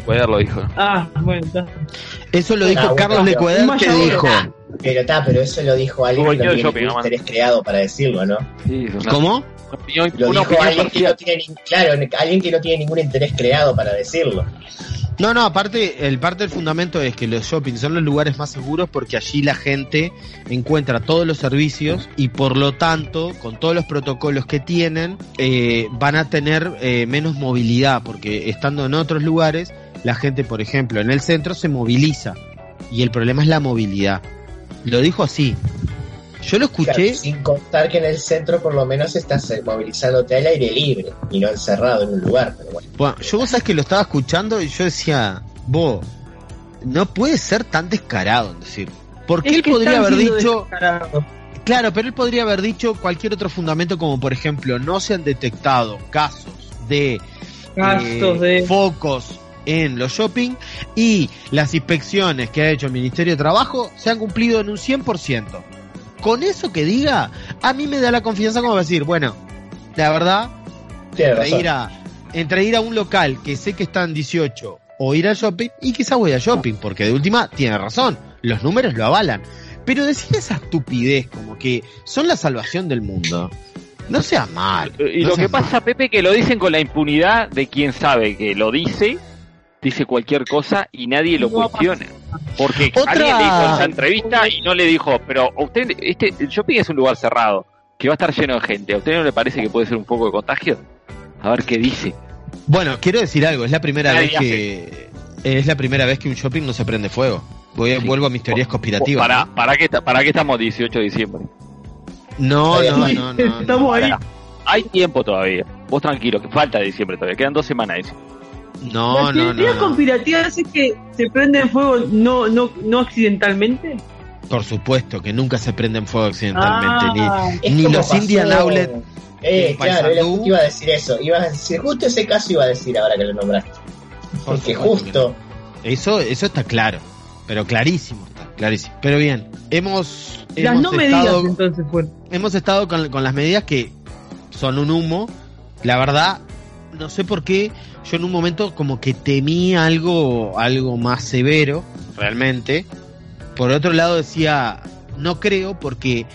[SPEAKER 1] Cuaderno lo dijo.
[SPEAKER 2] Ah, bueno, está.
[SPEAKER 3] Eso lo
[SPEAKER 4] Ah,
[SPEAKER 3] dijo
[SPEAKER 4] bueno,
[SPEAKER 3] Carlos
[SPEAKER 4] pero-
[SPEAKER 3] Lecueder
[SPEAKER 2] más
[SPEAKER 3] que dijo.
[SPEAKER 4] Pero está, pero eso lo dijo alguien que no tiene
[SPEAKER 1] shopping,
[SPEAKER 4] ningún
[SPEAKER 1] nomás.
[SPEAKER 4] interés creado para decirlo, ¿no?
[SPEAKER 1] Sí,
[SPEAKER 3] ¿Cómo?
[SPEAKER 1] opinión,
[SPEAKER 4] Lo dijo alguien que no tiene, claro, alguien que no tiene ningún interés creado para decirlo.
[SPEAKER 3] No, no, aparte, el parte del fundamento es que los shopping son los lugares más seguros porque allí la gente encuentra todos los servicios y por lo tanto, con todos los protocolos que tienen, eh, van a tener eh, menos movilidad porque estando en otros lugares, la gente, por ejemplo, en el centro se moviliza y el problema es la movilidad. Lo dijo así. Yo lo escuché.
[SPEAKER 4] Claro, sin contar que en el centro por lo menos estás movilizándote al aire libre y no encerrado en un lugar. Pero bueno,
[SPEAKER 3] Bueno, yo vos sabés que lo estaba escuchando y yo decía, vos, no puede ser tan descarado en decir. Porque
[SPEAKER 2] Es
[SPEAKER 3] él podría haber dicho,
[SPEAKER 2] descarados.
[SPEAKER 3] claro, pero él podría haber dicho cualquier otro fundamento como por ejemplo, no se han detectado casos de
[SPEAKER 2] Gastos
[SPEAKER 3] eh,
[SPEAKER 2] de.
[SPEAKER 3] focos en los shopping y las inspecciones que ha hecho el Ministerio de Trabajo se han cumplido en un 100%. Con eso que diga, a mí me da la confianza como decir, bueno, la verdad, entre ir, a, entre ir a un local que sé que están 18 o ir al shopping, y quizás voy al shopping, porque de última tiene razón, los números lo avalan. Pero decir esa estupidez como que son la salvación del mundo, no sea mal.
[SPEAKER 1] Y
[SPEAKER 3] no
[SPEAKER 1] lo que pasa, Pepe, que lo dicen con la impunidad de quien sabe que lo dice, dice cualquier cosa y nadie lo cuestiona. Porque
[SPEAKER 3] Otra-
[SPEAKER 1] alguien le hizo esa entrevista y no le dijo, pero usted, este, el shopping es un lugar cerrado, que va a estar lleno de gente. ¿A usted no le parece que puede ser un poco de contagio? A ver qué dice.
[SPEAKER 3] Bueno, quiero decir algo, es la primera
[SPEAKER 1] Nadie
[SPEAKER 3] vez que es la primera vez que un shopping no se prende fuego. Voy a,
[SPEAKER 1] Sí.
[SPEAKER 3] vuelvo a mis teorías conspirativas.
[SPEAKER 1] ¿Para,
[SPEAKER 3] ¿no?
[SPEAKER 1] para, qué, ta- ¿Para qué estamos 18 de diciembre?
[SPEAKER 3] No, no, no.
[SPEAKER 2] Estamos ahí.
[SPEAKER 1] Hay tiempo todavía. Vos tranquilo, que falta diciembre todavía. Quedan dos semanas.
[SPEAKER 3] No,
[SPEAKER 2] Las
[SPEAKER 3] no, no,
[SPEAKER 2] teorías
[SPEAKER 3] no.
[SPEAKER 2] conspirativas es que se prende en fuego no, no, no accidentalmente.
[SPEAKER 3] Por supuesto que nunca se prenden fuego accidentalmente.
[SPEAKER 2] Ah,
[SPEAKER 3] Ni
[SPEAKER 4] como
[SPEAKER 3] los
[SPEAKER 4] pasó-
[SPEAKER 3] Indian Outlet
[SPEAKER 4] Eh,
[SPEAKER 3] en
[SPEAKER 4] claro, iba a decir eso. Iba a decir, justo ese caso iba a decir ahora que lo nombraste.
[SPEAKER 3] Por
[SPEAKER 4] Porque
[SPEAKER 3] supuesto
[SPEAKER 4] justo.
[SPEAKER 3] que no. Eso, eso está claro. Pero clarísimo está, clarísimo. Pero bien, hemos,
[SPEAKER 2] las
[SPEAKER 3] hemos
[SPEAKER 2] no medidas
[SPEAKER 3] estado,
[SPEAKER 2] entonces fueron.
[SPEAKER 3] hemos estado con, con las medidas que son un humo. La verdad, no sé por qué, yo en un momento como que temí algo, algo más severo, realmente. Por otro lado decía, no creo porque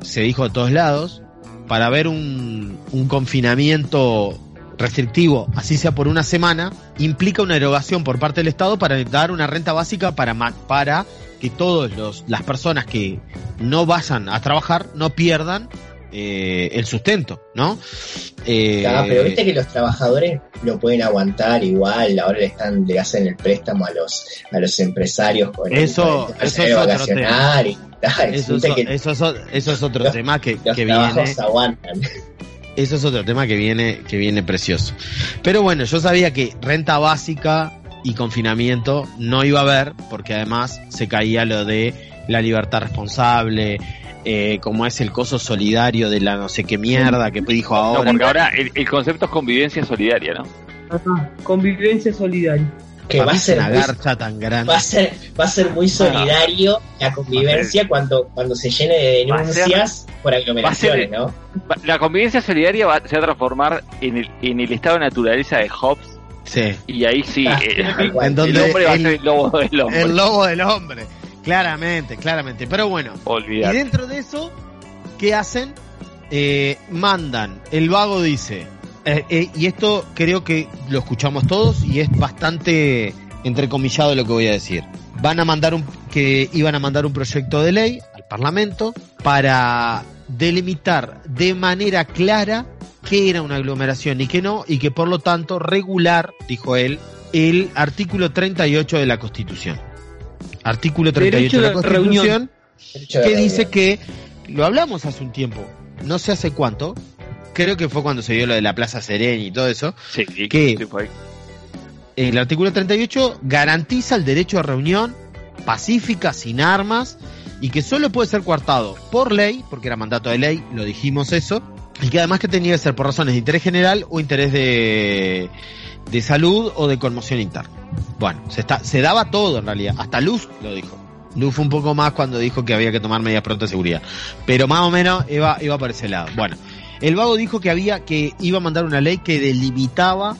[SPEAKER 3] se dijo de todos lados, para ver un, un confinamiento restrictivo, así sea por una semana, implica una erogación por parte del Estado para dar una renta básica para, para que todas las personas que no vayan a trabajar no pierdan eh, el sustento, ¿no? Eh,
[SPEAKER 4] Ah, pero viste que los trabajadores lo pueden aguantar igual, ahora le están, le hacen el préstamo a los, a los empresarios con
[SPEAKER 3] Eso-
[SPEAKER 4] el
[SPEAKER 3] eso es otro
[SPEAKER 4] y tal.
[SPEAKER 3] eso, es,
[SPEAKER 4] que
[SPEAKER 3] eso, es, eso es otro
[SPEAKER 4] los-
[SPEAKER 3] tema que,
[SPEAKER 4] los
[SPEAKER 3] que
[SPEAKER 4] trabajos
[SPEAKER 3] viene.
[SPEAKER 4] aguantan.
[SPEAKER 3] Eso es otro tema que viene, que viene precioso. Pero bueno, yo sabía que renta básica y confinamiento no iba a haber, porque además se caía lo de la libertad responsable, eh, como es el coso solidario de la no sé qué mierda que dijo
[SPEAKER 1] No,
[SPEAKER 3] ahora.
[SPEAKER 1] porque ahora el, el concepto es convivencia solidaria, ¿no?
[SPEAKER 2] Ajá, Convivencia solidaria.
[SPEAKER 4] Que va a ser
[SPEAKER 3] una
[SPEAKER 4] muy,
[SPEAKER 3] garcha tan grande.
[SPEAKER 4] va a ser, va a ser muy solidario la convivencia cuando, cuando se llene de
[SPEAKER 1] ser-
[SPEAKER 4] denuncias por aglomeraciones, ¿no?
[SPEAKER 1] Va- La convivencia solidaria va, se va a transformar en el, en el estado de naturaleza de Hobbes
[SPEAKER 3] Sí.
[SPEAKER 1] y ahí sí,
[SPEAKER 4] Ah,
[SPEAKER 1] eh,
[SPEAKER 4] cual.
[SPEAKER 3] En
[SPEAKER 1] el
[SPEAKER 3] donde
[SPEAKER 1] hombre va a
[SPEAKER 3] el-
[SPEAKER 1] ser el lobo del hombre.
[SPEAKER 3] El lobo del hombre. Claramente, claramente. Pero bueno, y dentro de eso, ¿qué hacen? Eh, mandan, el vago dice, eh, eh, y esto creo que lo escuchamos todos y es bastante entrecomillado lo que voy a decir. Van a mandar un, que iban a mandar un proyecto de ley al Parlamento para delimitar de manera clara qué era una aglomeración y qué no, y que por lo tanto regular, dijo él, el artículo 38 de la Constitución. Artículo 38 de la
[SPEAKER 2] reunión.
[SPEAKER 3] Constitución
[SPEAKER 4] de
[SPEAKER 3] que dice
[SPEAKER 4] reunión.
[SPEAKER 3] que, lo hablamos hace un tiempo, no sé hace cuánto, creo que fue cuando se dio lo de la Plaza Serena y todo eso,
[SPEAKER 1] Sí,
[SPEAKER 3] ¿Qué?
[SPEAKER 1] sí, fue
[SPEAKER 3] el artículo 38 garantiza el derecho a reunión pacífica, sin armas, y que solo puede ser coartado por ley, porque era mandato de ley, lo dijimos eso, y que además que tenía que ser por razones de interés general o interés de, de salud o de conmoción interna. Bueno, se, está, se daba todo en realidad, hasta Luz lo dijo. Luz fue un poco más cuando dijo que había que tomar medidas pronto de seguridad, pero más o menos iba, iba por ese lado. Bueno, el vago dijo que había que iba a mandar una ley que delimitaba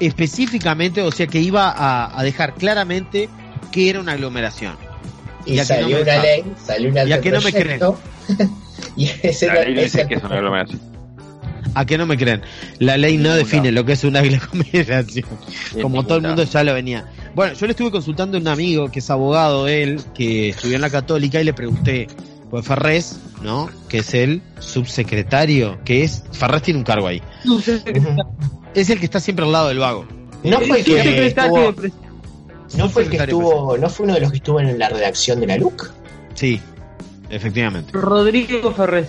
[SPEAKER 3] específicamente, o sea que iba a, a dejar claramente que era una aglomeración.
[SPEAKER 4] Y
[SPEAKER 3] no
[SPEAKER 4] salió una ley, salió un
[SPEAKER 3] Ya que no me
[SPEAKER 4] y ese
[SPEAKER 1] La ley dice que es una aglomeración.
[SPEAKER 3] ¿A qué no me creen? La ley no define lo que es una aglomeración,
[SPEAKER 1] En
[SPEAKER 3] como
[SPEAKER 1] ningún
[SPEAKER 3] todo el mundo ya lo venía. Bueno, yo le estuve consultando a un amigo que es abogado él, que estudió en la católica y le pregunté, pues Ferrés, ¿no? Que es el subsecretario, que es, Ferrés tiene un cargo ahí. Es el que está siempre al lado del vago.
[SPEAKER 4] No fue el que estuvo, no fue el que estuvo, no fue uno de los que estuvo en la redacción de la LUC.
[SPEAKER 3] Sí, efectivamente.
[SPEAKER 2] Rodrigo Ferrés.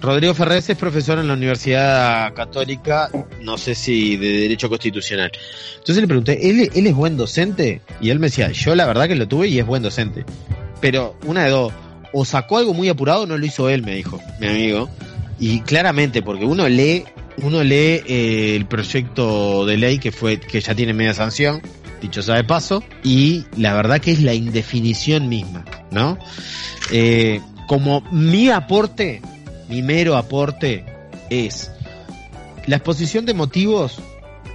[SPEAKER 3] Rodrigo Ferrés es profesor en la Universidad Católica, no sé si de Derecho Constitucional. Entonces le pregunté, ¿él, ¿él es buen docente? Y él me decía, yo la verdad que lo tuve y es buen docente. Pero una de dos, o sacó algo muy apurado o no lo hizo él, me dijo mi amigo. Y claramente, porque uno lee, uno lee eh, el proyecto de ley que fue, que ya tiene media sanción, dicho sea de paso, y la verdad que es la indefinición misma, ¿no? Eh, como mi aporte, mi mero aporte es la exposición de motivos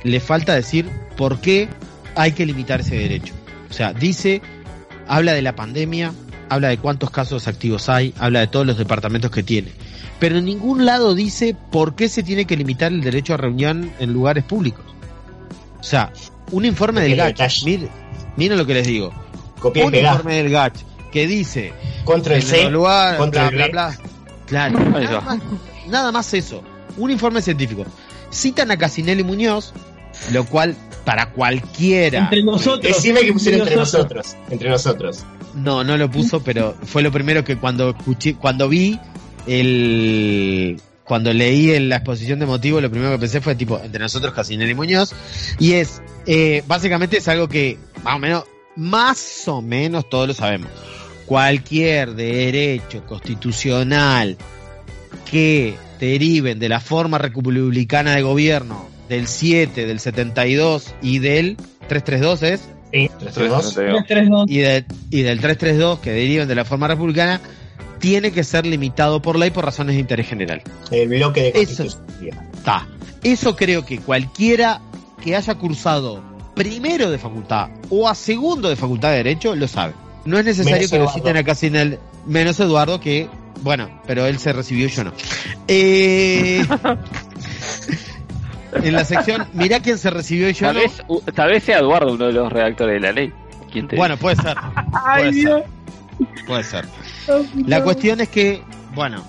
[SPEAKER 3] le falta decir por qué hay que limitar ese derecho. O sea, dice, habla de la pandemia, habla de cuántos casos activos hay, habla de todos los departamentos que tiene. Pero en ningún lado dice por qué se tiene que limitar el derecho a reunión en lugares públicos. O sea, un informe del GACH, miren, miren lo que les digo,
[SPEAKER 4] Copié y
[SPEAKER 3] un informe del GACH que dice
[SPEAKER 4] Contra el C.
[SPEAKER 3] lugar,
[SPEAKER 4] contra
[SPEAKER 3] bla,
[SPEAKER 4] el
[SPEAKER 3] bla,
[SPEAKER 4] B.
[SPEAKER 3] bla. Claro, nada más, nada más eso. Un informe científico. Citan a Casinelli Muñoz, lo cual para cualquiera.
[SPEAKER 2] Entre nosotros.
[SPEAKER 4] Decime que pusieron entre
[SPEAKER 2] nosotros.
[SPEAKER 4] Entre nosotros.
[SPEAKER 3] No, no lo puso, pero fue lo primero que cuando escuché, cuando vi el cuando leí en la exposición de motivos, lo primero que pensé fue tipo, entre nosotros Casinelli Muñoz, y es, eh, básicamente es algo que, más o menos, más o menos todos lo sabemos. Cualquier derecho constitucional que deriven de la forma republicana de gobierno del 7, del 72 y del 332 es
[SPEAKER 4] Sí, 332.
[SPEAKER 2] Tres, tres, dos.
[SPEAKER 3] y, de- y del 332 que deriven de la forma republicana tiene que ser limitado por ley por razones de interés general.
[SPEAKER 4] El bloque de
[SPEAKER 3] Eso.
[SPEAKER 4] constitución.
[SPEAKER 3] Está. Eso creo que cualquiera que haya cursado primero de facultad o a segundo de facultad de derecho lo sabe. No es necesario
[SPEAKER 4] Menos
[SPEAKER 3] que lo citen acá sin el menos Eduardo que bueno, pero él se recibió y yo no. Eh, en la sección, mirá quién se recibió y yo
[SPEAKER 1] Tal
[SPEAKER 3] no.
[SPEAKER 1] vez, tal vez sea Eduardo uno de los redactores de la ley. ¿Quién te
[SPEAKER 3] Bueno, puede ser,
[SPEAKER 2] Ay,
[SPEAKER 3] Puede
[SPEAKER 2] Dios.
[SPEAKER 3] puede ser. La cuestión es que, bueno,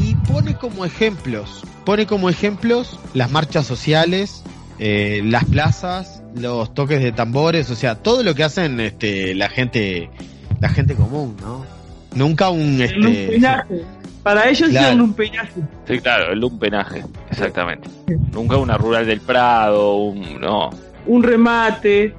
[SPEAKER 3] y pone como ejemplos, pone como ejemplos las marchas sociales, eh, las plazas, los toques de tambores, o sea, todo lo que hacen este, la gente, la gente común, ¿no? Nunca un
[SPEAKER 2] El
[SPEAKER 3] este,
[SPEAKER 2] lumpenaje. Para ellos
[SPEAKER 3] Claro.
[SPEAKER 2] es un lumpenaje.
[SPEAKER 1] Sí, claro, el lumpenaje, exactamente. Nunca una rural del Prado, un no,
[SPEAKER 2] Un remate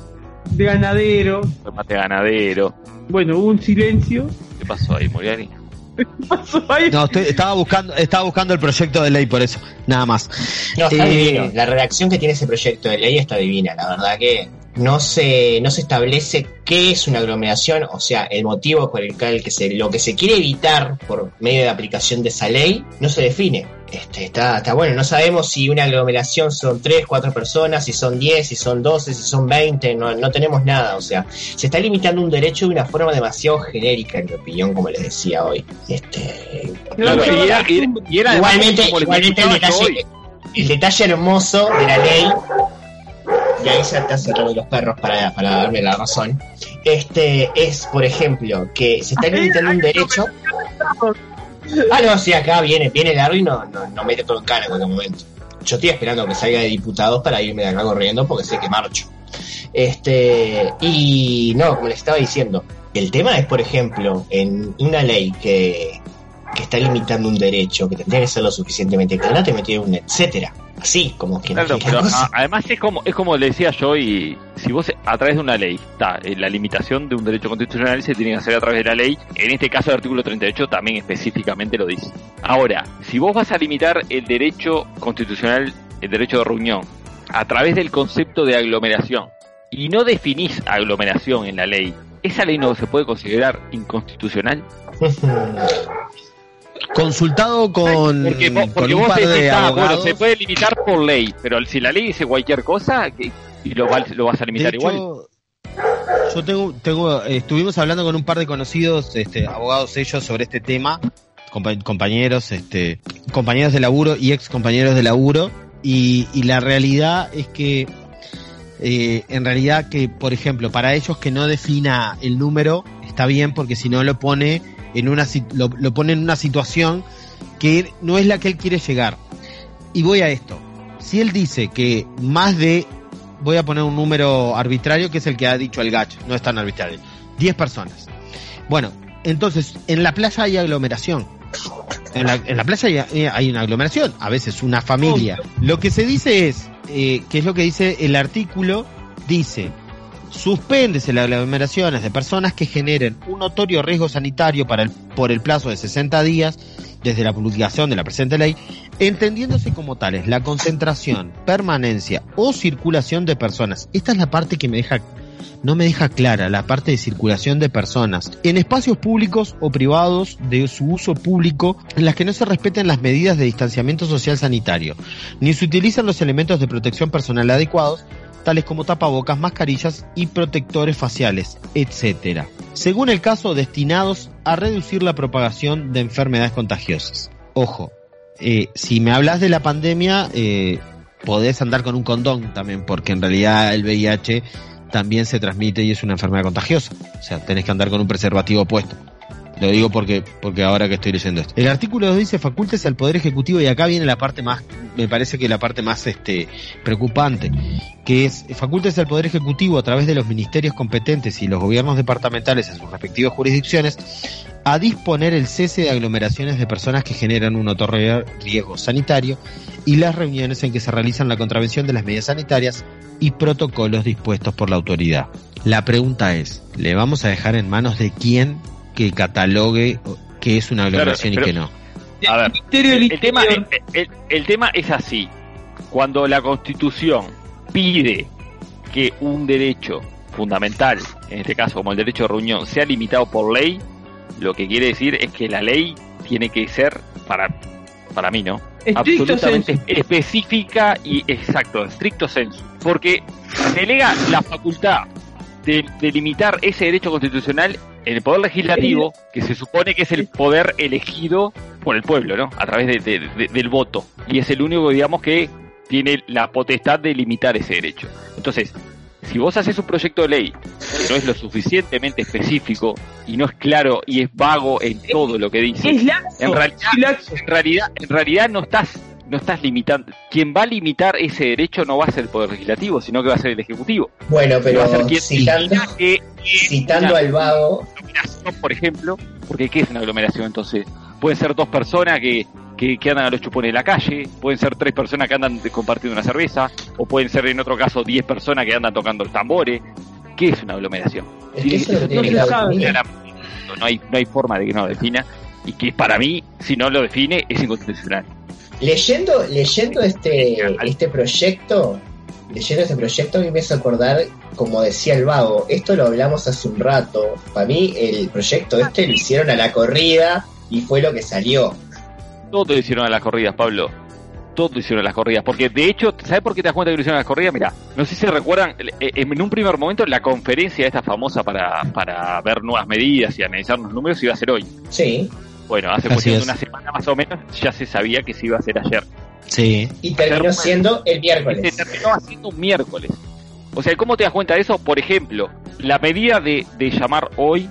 [SPEAKER 2] de ganadero.
[SPEAKER 1] remate ganadero.
[SPEAKER 2] Bueno, hubo un silencio.
[SPEAKER 1] ¿Qué pasó ahí, Muriani?
[SPEAKER 2] ¿Qué pasó ahí?
[SPEAKER 3] no, estoy- estaba buscando, estaba buscando el proyecto de ley por eso, nada más.
[SPEAKER 4] No, está
[SPEAKER 3] Eh,
[SPEAKER 4] divino. La redacción que tiene ese proyecto de ley está divina. La verdad que no se, no se establece qué es una aglomeración, o sea, el motivo por el cual que se, lo que se quiere evitar por medio de aplicación de esa ley no se define. Este, está, está bueno, no sabemos si una aglomeración son 3, 4 personas, si son 10, si son 12, si son 20, no, no tenemos nada, o sea, se está limitando un derecho de una forma demasiado genérica, en mi opinión, como les decía hoy. Este,
[SPEAKER 1] y era, y era-
[SPEAKER 4] igualmente, igualmente el detalle, el detalle hermoso de la ley y ahí se te hace de los perros para, para darme la razón, este es, por ejemplo, que se está limitando un derecho. Ah, no, sí, acá viene, viene Larry y no, no, no mete todo en cara en este momento. Yo estoy esperando que salga de diputados para irme de acá corriendo porque sé que marcho. Este, y no, como les estaba diciendo, el tema es, por ejemplo, en una ley que, que está limitando un derecho, que tendría que ser lo suficientemente clara, te metieron un etcétera. Así, como que
[SPEAKER 1] Claro, pero a- además es como es como le decía yo y si vos a través de una ley está eh, la limitación de un derecho constitucional se tiene que hacer a través de la ley en este caso el artículo 38 también específicamente lo dice. Ahora si vos vas a limitar el derecho constitucional el derecho de reunión a través del concepto de aglomeración y no definís aglomeración en la ley esa ley no se puede considerar inconstitucional
[SPEAKER 3] Consultado con,
[SPEAKER 1] porque, vos-
[SPEAKER 3] con
[SPEAKER 1] porque
[SPEAKER 3] un
[SPEAKER 1] vos
[SPEAKER 3] par de
[SPEAKER 1] ah, bueno, se puede limitar por ley, pero si la ley dice cualquier cosa, y lo, lo vas a
[SPEAKER 3] De
[SPEAKER 1] limitar igual.
[SPEAKER 3] yo tengo, tengo, estuvimos hablando con un par de conocidos, este, abogados ellos sobre este tema, compa- compañeros, este, compañeros de laburo y ex compañeros de laburo, y, y la realidad es que, eh, en realidad que, por ejemplo, para ellos que no defina el número está bien porque si no lo pone en una, lo, lo pone en una situación que no es la que él quiere llegar. Y voy a esto. Si él dice que más de voy a poner un número arbitrario que es el que ha dicho el gacho, no es tan arbitrario. 10 personas. Bueno, entonces, en la playa hay aglomeración. En la, en la playa hay, hay una aglomeración, a veces una familia. Lo que se dice es, eh, que es lo que dice el artículo, dice, suspéndese las aglomeraciones de personas que generen un notorio riesgo sanitario para el, por el plazo de 60 días desde la publicación de la presente ley, entendiéndose como tales la concentración, permanencia o circulación de personas. Esta es la parte que me deja no me deja clara la parte de circulación de personas en espacios públicos o privados de su uso público en las que no se respeten las medidas de distanciamiento social sanitario, ni se utilizan los elementos de protección personal adecuados, tales como tapabocas, mascarillas y protectores faciales, etc. Según el caso, destinados a reducir la propagación de enfermedades contagiosas. Ojo, eh, si me hablas de la pandemia, eh, podés andar con un condón también, porque en realidad el VIH también se transmite y es una enfermedad contagiosa. O sea, tenés que andar con un preservativo puesto. Lo digo porque, porque ahora que estoy leyendo esto. El artículo 2 dice facultes al Poder Ejecutivo y acá viene la parte más, me parece que la parte más este, preocupante, que es facultes al Poder Ejecutivo a través de los ministerios competentes y los gobiernos departamentales en sus respectivas jurisdicciones a disponer el cese de aglomeraciones de personas que generan un notorio riesgo sanitario y las reuniones en que se realizan la contravención de las medidas sanitarias y protocolos dispuestos por la autoridad. La pregunta es, ¿le vamos a dejar en manos de quién que catalogue qué es una aglomeración
[SPEAKER 1] Claro,
[SPEAKER 3] y qué no?
[SPEAKER 1] A ver, el tema,
[SPEAKER 2] Interior.
[SPEAKER 1] el, el- el tema es así. Cuando la Constitución pide que un derecho fundamental, en este caso como el derecho de reunión, sea limitado por ley, lo que quiere decir es que la ley tiene que ser, para, para mí, ¿no?
[SPEAKER 2] Estricto
[SPEAKER 1] absolutamente
[SPEAKER 2] sensu.
[SPEAKER 1] específica y exacto, estricto sensu. Porque delega la facultad de, de limitar ese derecho constitucional el poder legislativo, que se supone que es el poder elegido por el pueblo, ¿no? A través de- de- de- del voto. Y es el único, digamos, que tiene la potestad de limitar ese derecho. Entonces, si vos haces un proyecto de ley que no es lo suficientemente específico y no es claro y es vago en todo lo que dice, en realidad, en realidad, en realidad no estás, no estás limitando. Quien va a limitar ese derecho no va a ser el poder legislativo, sino que va a ser el ejecutivo.
[SPEAKER 4] Bueno,
[SPEAKER 1] Que va a ser
[SPEAKER 4] pero
[SPEAKER 1] quien
[SPEAKER 4] citando,
[SPEAKER 1] diga que
[SPEAKER 4] citando
[SPEAKER 1] una
[SPEAKER 4] al vago,
[SPEAKER 1] por ejemplo, porque ¿qué es una aglomeración entonces? Pueden ser dos personas que, que, que andan a los chupones de la calle, pueden ser tres personas que andan compartiendo una cerveza, o pueden ser en otro caso diez personas que andan tocando los tambores. ¿Qué es una aglomeración?
[SPEAKER 4] es que eso que tiene que.
[SPEAKER 1] No, no hay, no hay forma de que no lo defina, y que para mí, si no lo define, es inconstitucional.
[SPEAKER 4] Leyendo, leyendo este, este proyecto, leyendo este proyecto a mí me hace acordar, como decía el vago, esto lo hablamos hace un rato, para mí el proyecto este lo hicieron a la corrida y fue lo que salió.
[SPEAKER 1] Todo lo hicieron a las corridas, Pablo. Todo lo hicieron a las corridas. Porque de hecho, ¿sabes por qué te das cuenta que lo hicieron a las corridas? Mira, no sé si recuerdan, eh, en un primer momento la conferencia esta famosa para, para ver nuevas medidas y analizar los números iba a ser hoy.
[SPEAKER 4] Sí,
[SPEAKER 1] Bueno, hace
[SPEAKER 3] Así
[SPEAKER 1] cuestión de una semana más o menos ya se sabía que se iba a hacer ayer.
[SPEAKER 3] Sí.
[SPEAKER 4] y terminó siendo el
[SPEAKER 1] Se
[SPEAKER 4] miércoles.
[SPEAKER 1] terminó haciendo un miércoles. O sea, ¿cómo te das cuenta de eso? Por ejemplo, la medida de, de llamar hoy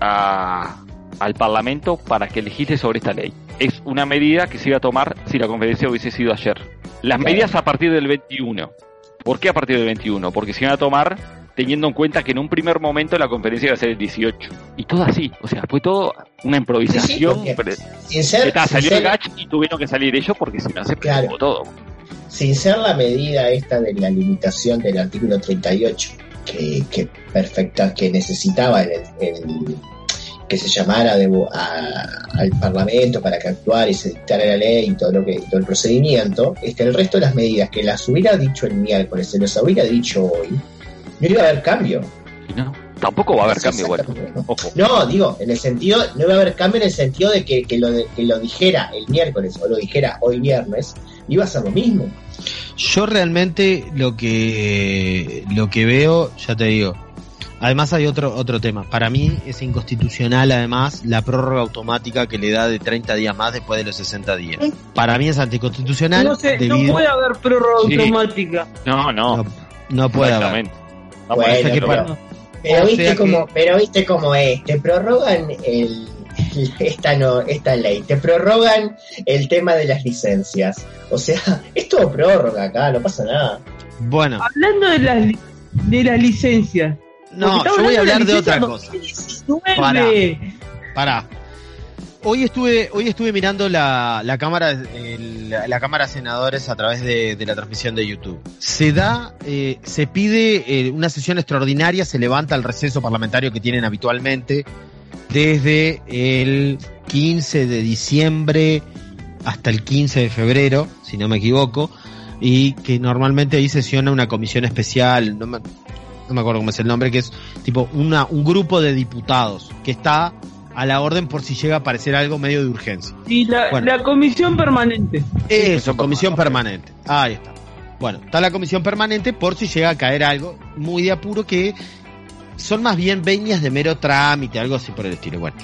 [SPEAKER 1] a, al Parlamento para que legisle sobre esta ley. Es una medida que se iba a tomar si la conferencia hubiese sido ayer. Las
[SPEAKER 4] Claro.
[SPEAKER 1] medidas a partir del 21. ¿Por qué a partir del 21? Porque se iban a tomar teniendo en cuenta que en un primer momento la conferencia iba a ser el 18. Y todo así. O sea, fue todo una improvisación. pero-
[SPEAKER 4] Sin ser,
[SPEAKER 1] Está,
[SPEAKER 4] sin
[SPEAKER 1] salió
[SPEAKER 4] ser-
[SPEAKER 1] el Gach y tuvieron que salir ellos porque si no se
[SPEAKER 4] Claro.
[SPEAKER 1] todo.
[SPEAKER 4] sin ser la medida esta de la limitación del artículo 38 que, que perfecta que necesitaba el, el- que se llamara de, a- al Parlamento para que actuara y se dictara la ley y todo lo que todo el procedimiento este el resto de las medidas que las hubiera dicho el miércoles se las hubiera dicho hoy no iba a haber cambio
[SPEAKER 1] Y no, tampoco va a haber
[SPEAKER 4] Eso
[SPEAKER 1] cambio, bueno.
[SPEAKER 4] ¿no?
[SPEAKER 1] Ojo.
[SPEAKER 4] No, digo, en el sentido, no va a haber cambio en el sentido de que, que lo, de- que lo dijera el miércoles o lo dijera hoy viernes, iba a ser lo mismo.
[SPEAKER 3] Yo realmente lo que lo que veo, ya te digo. Además hay otro otro tema. Para mí es inconstitucional además la prórroga automática que le da de 30 días más después de los 60 días. Para mí es anticonstitucional
[SPEAKER 2] No sé, no puede haber prórroga
[SPEAKER 1] Sí.
[SPEAKER 2] automática.
[SPEAKER 1] No, no.
[SPEAKER 3] no, no puede haber.
[SPEAKER 1] No,
[SPEAKER 4] Bueno,
[SPEAKER 1] que
[SPEAKER 3] pero-
[SPEAKER 4] viste
[SPEAKER 3] sea
[SPEAKER 4] como,
[SPEAKER 3] que-
[SPEAKER 4] pero viste cómo es, te prorrogan el, esta no, esta ley, te prorrogan el tema de las licencias. O sea, es todo prórroga acá, no pasa nada.
[SPEAKER 3] Bueno,
[SPEAKER 2] hablando de las, li- de las licencias.
[SPEAKER 3] no, yo voy a hablar de otra cosa.
[SPEAKER 2] 2019.
[SPEAKER 3] Pará. Hoy estuve, hoy estuve mirando la, la cámara, el- la, cámara senadores a través de, de la transmisión de YouTube. Se da, eh, se pide eh, una sesión extraordinaria, se levanta el receso parlamentario que tienen habitualmente desde el 15 de diciembre hasta el 15 de febrero, si no me equivoco, y que normalmente ahí sesiona una comisión especial, no me, no me acuerdo cómo es el nombre, que es tipo una, un grupo de diputados que está a la orden por si llega a aparecer algo medio de urgencia.
[SPEAKER 2] Y la,
[SPEAKER 3] Bueno.
[SPEAKER 2] la comisión permanente.
[SPEAKER 3] Eso, comisión permanente. Ahí está. Bueno, está la comisión permanente por si llega a caer algo muy de apuro que son más bien venias de mero trámite, algo así por el estilo. Bueno,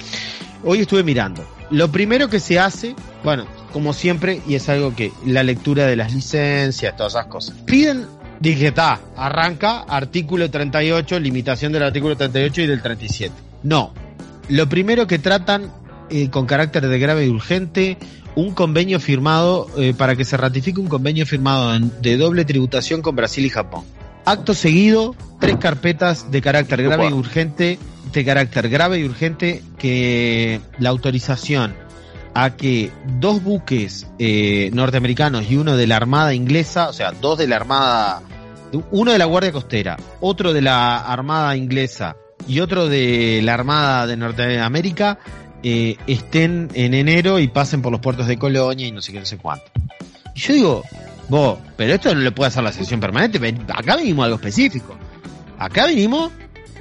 [SPEAKER 3] hoy estuve mirando. Lo primero que se hace, bueno, como siempre, y es algo que la lectura de las licencias, todas esas cosas. Piden, dije, está, arranca artículo 38, limitación del artículo 38 y del 37. No, lo primero que tratan eh, con carácter de grave y urgente, un convenio firmado eh, para que se ratifique un convenio firmado de doble tributación con Brasil y Japón. Acto seguido, tres carpetas de carácter grave y urgente, de carácter grave y urgente que la autorización a que dos buques eh, norteamericanos y uno de la Armada inglesa, o sea, dos de la Armada, uno de la Guardia Costera, otro de la Armada inglesa y otro de la Armada de Norteamérica, eh, estén en enero y pasen por los puertos de Colonia y no sé qué, no sé cuánto. Y yo digo, vos, pero esto no le puede hacer la sesión permanente, acá vinimos a algo específico. Acá vinimos,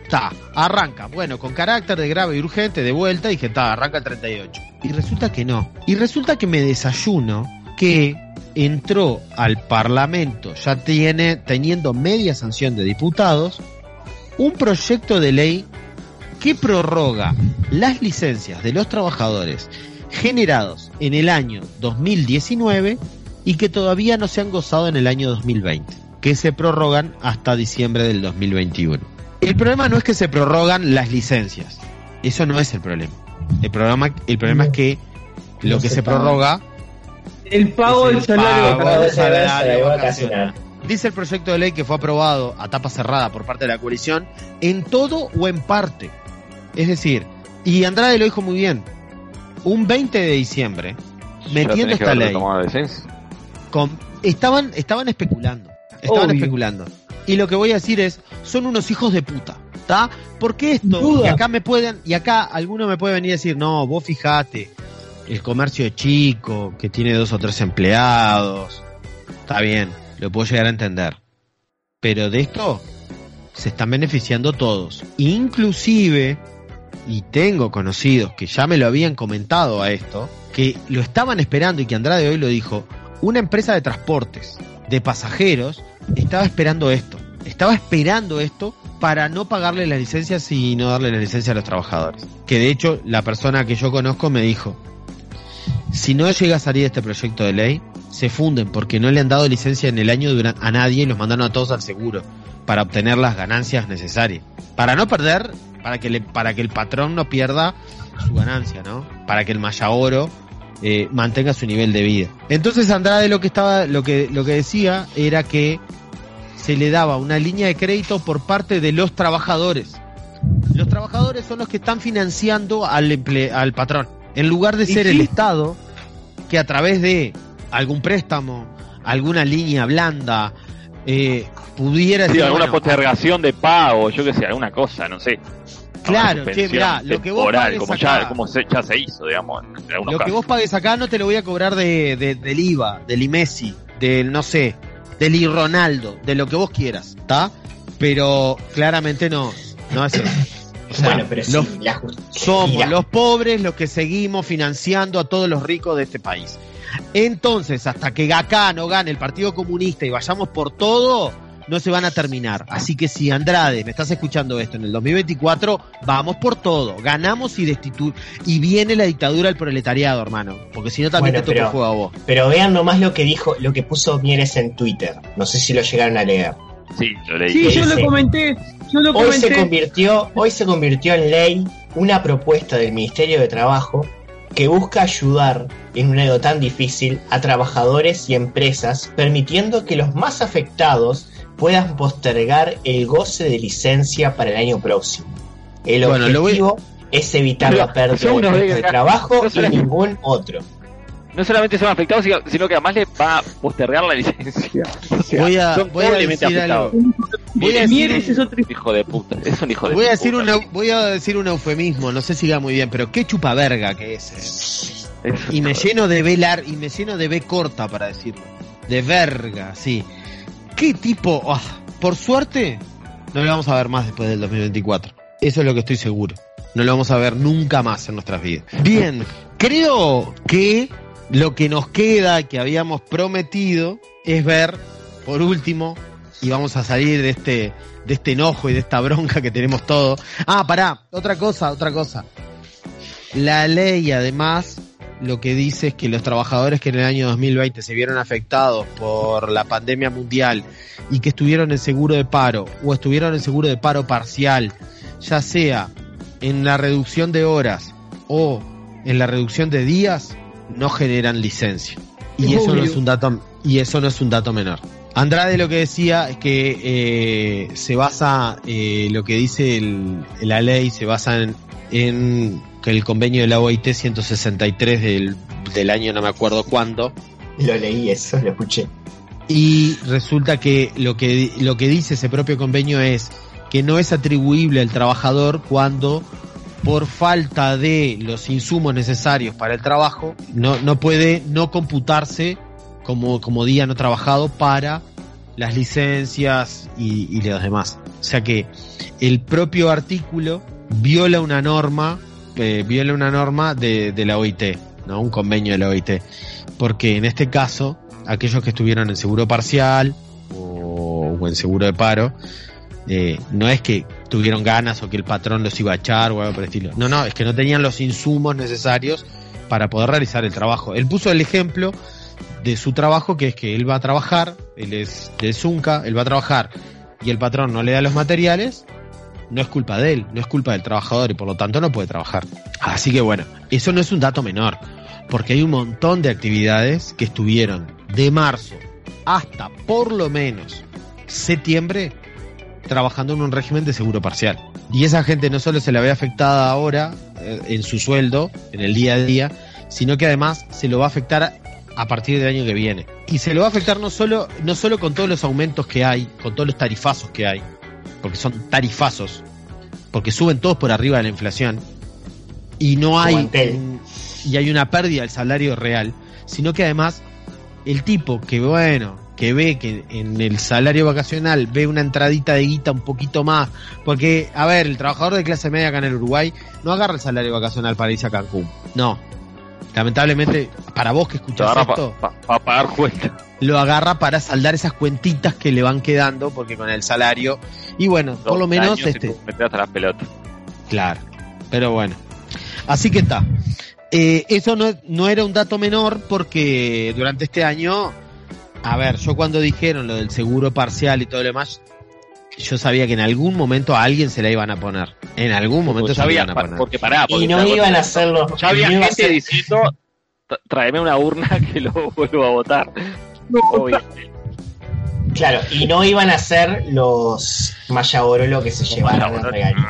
[SPEAKER 3] está, arranca, bueno, con carácter de grave y urgente, de vuelta, dije, está, arranca el 38. Y resulta que no. Y resulta que me desayuno que entró al Parlamento, ya tiene, teniendo media sanción de diputados, un proyecto de ley que prorroga las licencias de los trabajadores generados en el año 2019 y que todavía no se han gozado en el año 2020, que se prorrogan hasta diciembre del 2021. El problema no es que se prorrogan las licencias, eso no es el problema. El problema, el problema es que lo que
[SPEAKER 4] se
[SPEAKER 3] prorroga
[SPEAKER 2] El pago del salario.
[SPEAKER 3] salario vacacional. Dice el proyecto de ley que fue aprobado a tapa cerrada por parte de la coalición en todo o en parte. Es decir, y Andrade lo dijo muy bien, un 20 de diciembre, metiendo esta ley, con- estaban, estaban especulando, estaban
[SPEAKER 2] Obvio.
[SPEAKER 3] especulando. Y lo que voy a decir es, son unos hijos de puta, ¿está? Porque esto,
[SPEAKER 2] Duda.
[SPEAKER 3] y acá me pueden, y acá alguno me puede venir a decir, no, vos fijate, el comercio es chico, que tiene dos o tres empleados, está bien, lo puedo llegar a entender. Pero de esto se están beneficiando todos. Inclusive, y tengo conocidos que ya me lo habían comentado a esto, que lo estaban esperando y que Andrade hoy lo dijo, una empresa de transportes de pasajeros estaba esperando esto. Estaba esperando esto para no pagarle las licencias y no darle la licencia a los trabajadores. Que de hecho la persona que yo conozco me dijo, si no llega a salir este proyecto de ley, se funden porque no le han dado licencia en el año a nadie y los mandaron a todos al seguro para obtener las ganancias necesarias. Para no perder, para que, le, para que el patrón no pierda su ganancia, ¿no? Para que el Mayaoro eh, mantenga su nivel de vida. Entonces Andrade lo que estaba, lo que, lo que decía era que se le daba una línea de crédito por parte de los trabajadores. Los trabajadores son los que están financiando al, al patrón. En lugar de ser el Estado, que a través de algún préstamo, alguna línea blanda, eh, pudiera
[SPEAKER 1] sí, alguna postergación de pago, yo que sé, alguna cosa, no sé.
[SPEAKER 3] Claro, che, mirá, lo que vos pagues
[SPEAKER 1] como,
[SPEAKER 3] acá,
[SPEAKER 1] ya, como se, ya se hizo, digamos.
[SPEAKER 3] lo que vos pagues acá no te lo voy a cobrar de, de, del IVA, del IMESI, del, no sé, del I Ronaldo, de lo que vos quieras, ¿está? Pero claramente no, no es eso. O sea,
[SPEAKER 4] bueno, pero
[SPEAKER 3] los,
[SPEAKER 4] sí, la
[SPEAKER 3] somos los pobres los que seguimos financiando a todos los ricos de este país. Entonces, hasta que acá no gane el Partido Comunista y vayamos por todo, no se van a terminar. Así que si Andrade, me estás escuchando esto, en el 2024 vamos por todo, ganamos y destitu y viene la dictadura del proletariado, hermano, porque si no también
[SPEAKER 4] Bueno,
[SPEAKER 3] te toca
[SPEAKER 4] pero-
[SPEAKER 3] fuego a vos.
[SPEAKER 4] Pero vean nomás lo que dijo, lo que puso Mieres en Twitter. No sé si lo llegaron a leer.
[SPEAKER 1] Sí, lo leí.
[SPEAKER 2] Sí, yo lo comenté. Yo lo
[SPEAKER 4] Hoy se convirtió, hoy se convirtió en ley una propuesta del Ministerio de Trabajo que busca ayudar en un año tan difícil a trabajadores y empresas, permitiendo que los más afectados puedan postergar el goce de licencia para el año próximo. El
[SPEAKER 3] Bueno, lo voy-
[SPEAKER 4] objetivo es evitar
[SPEAKER 1] Pero
[SPEAKER 4] la pérdida de trabajo
[SPEAKER 1] no
[SPEAKER 4] y ningún otro.
[SPEAKER 1] No solamente son afectados, sino- sino que además le va a postergar la licencia. O sea,
[SPEAKER 3] Voy a-
[SPEAKER 1] son
[SPEAKER 3] voy a decir
[SPEAKER 1] afectados.
[SPEAKER 3] Voy a
[SPEAKER 2] Mieres
[SPEAKER 3] decir,
[SPEAKER 2] es otro
[SPEAKER 1] Hijo de puta, es un hijo de
[SPEAKER 3] voy a
[SPEAKER 1] puta.
[SPEAKER 3] decir un, eu- voy a decir un eufemismo, no sé si va muy bien, pero qué chupaverga que es. eh.
[SPEAKER 1] Es
[SPEAKER 3] Y me lleno de B lar y me lleno de B corta para decirlo. De verga, sí. ¿Qué tipo? ah, por suerte, no lo vamos a ver más después del 2024. Eso es lo que estoy seguro. No lo vamos a ver nunca más en nuestras vidas. Bien, creo que lo que nos queda, que habíamos prometido, es ver, por último, y vamos a salir de este, de este enojo y de esta bronca que tenemos todos. Ah, pará, otra cosa, otra cosa. La ley además lo que dice es que los trabajadores que en el año 2020 se vieron afectados por la pandemia mundial y que estuvieron en seguro de paro o estuvieron en seguro de paro parcial, ya sea en la reducción de horas o en la reducción de días, no generan licencia. Y
[SPEAKER 2] Es
[SPEAKER 3] eso no es un dato y eso no es un dato menor. Andrade lo que decía es que eh, se basa, eh, lo que dice el- la ley, se basa en, en que el convenio de la OIT 163 del, del año no me acuerdo cuándo,
[SPEAKER 4] Lo leí eso, lo escuché.
[SPEAKER 3] y resulta que lo que lo que dice ese propio convenio es que no es atribuible al trabajador cuando por falta de los insumos necesarios para el trabajo no, no puede no computarse como, como día no trabajado para las licencias y, los demás. O sea que el propio artículo viola una norma, eh, viola una norma de, la OIT, ¿no? Un convenio de la OIT. Porque en este caso, aquellos que estuvieron en seguro parcial o, o en seguro de paro, eh, no es que tuvieron ganas o que el patrón los iba a echar o algo por el estilo. No, no, es que no tenían los insumos necesarios para poder realizar el trabajo. Él puso el ejemplo de su trabajo, que es que él va a trabajar, él es del Zunca, él va a trabajar y el patrón no le da los materiales, no es culpa de él, no es culpa del trabajador y por lo tanto no puede trabajar. Así que bueno, eso no es un dato menor, porque hay un montón de actividades que estuvieron de marzo hasta por lo menos septiembre trabajando en un régimen de seguro parcial. Y esa gente no solo se la ve afectada ahora eh, en su sueldo, en el día a día, sino que además se lo va a afectar a partir del año que viene. Y se lo va a afectar no solo, no solo con todos los aumentos que hay, con todos los tarifazos que hay, porque son tarifazos, porque suben todos por arriba de la inflación, y no hay un- y hay una pérdida del salario real, sino que además el tipo que bueno, que ve que en el salario vacacional ve una entradita de guita un poquito más, porque a ver, el trabajador de clase media acá en el Uruguay no agarra el salario vacacional para irse a Cancún. No. Lamentablemente, para vos que escuchás esto,
[SPEAKER 1] para pagar cuenta.
[SPEAKER 3] lo agarra para saldar esas cuentitas que le van quedando, porque con el salario, y bueno, por lo menos este,
[SPEAKER 1] hasta las pelotas.
[SPEAKER 3] Claro, pero bueno. Así que está. Eh, eso no, no era un dato menor porque durante este año, a ver, yo cuando dijeron lo del seguro parcial y todo lo demás, yo sabía que en algún momento a alguien se la iban a poner. En algún momento se la
[SPEAKER 1] sabía,
[SPEAKER 3] iban a poner.
[SPEAKER 1] porque pará, porque
[SPEAKER 4] Y no iban a hacerlo.
[SPEAKER 1] Ya había
[SPEAKER 4] no
[SPEAKER 1] gente
[SPEAKER 4] ser-
[SPEAKER 1] diciendo, "Tra- tráeme una urna que lo vuelvo a votar. Obviamente.
[SPEAKER 4] Claro, y no iban a ser los Mayaborolo que se llevaron el regalito.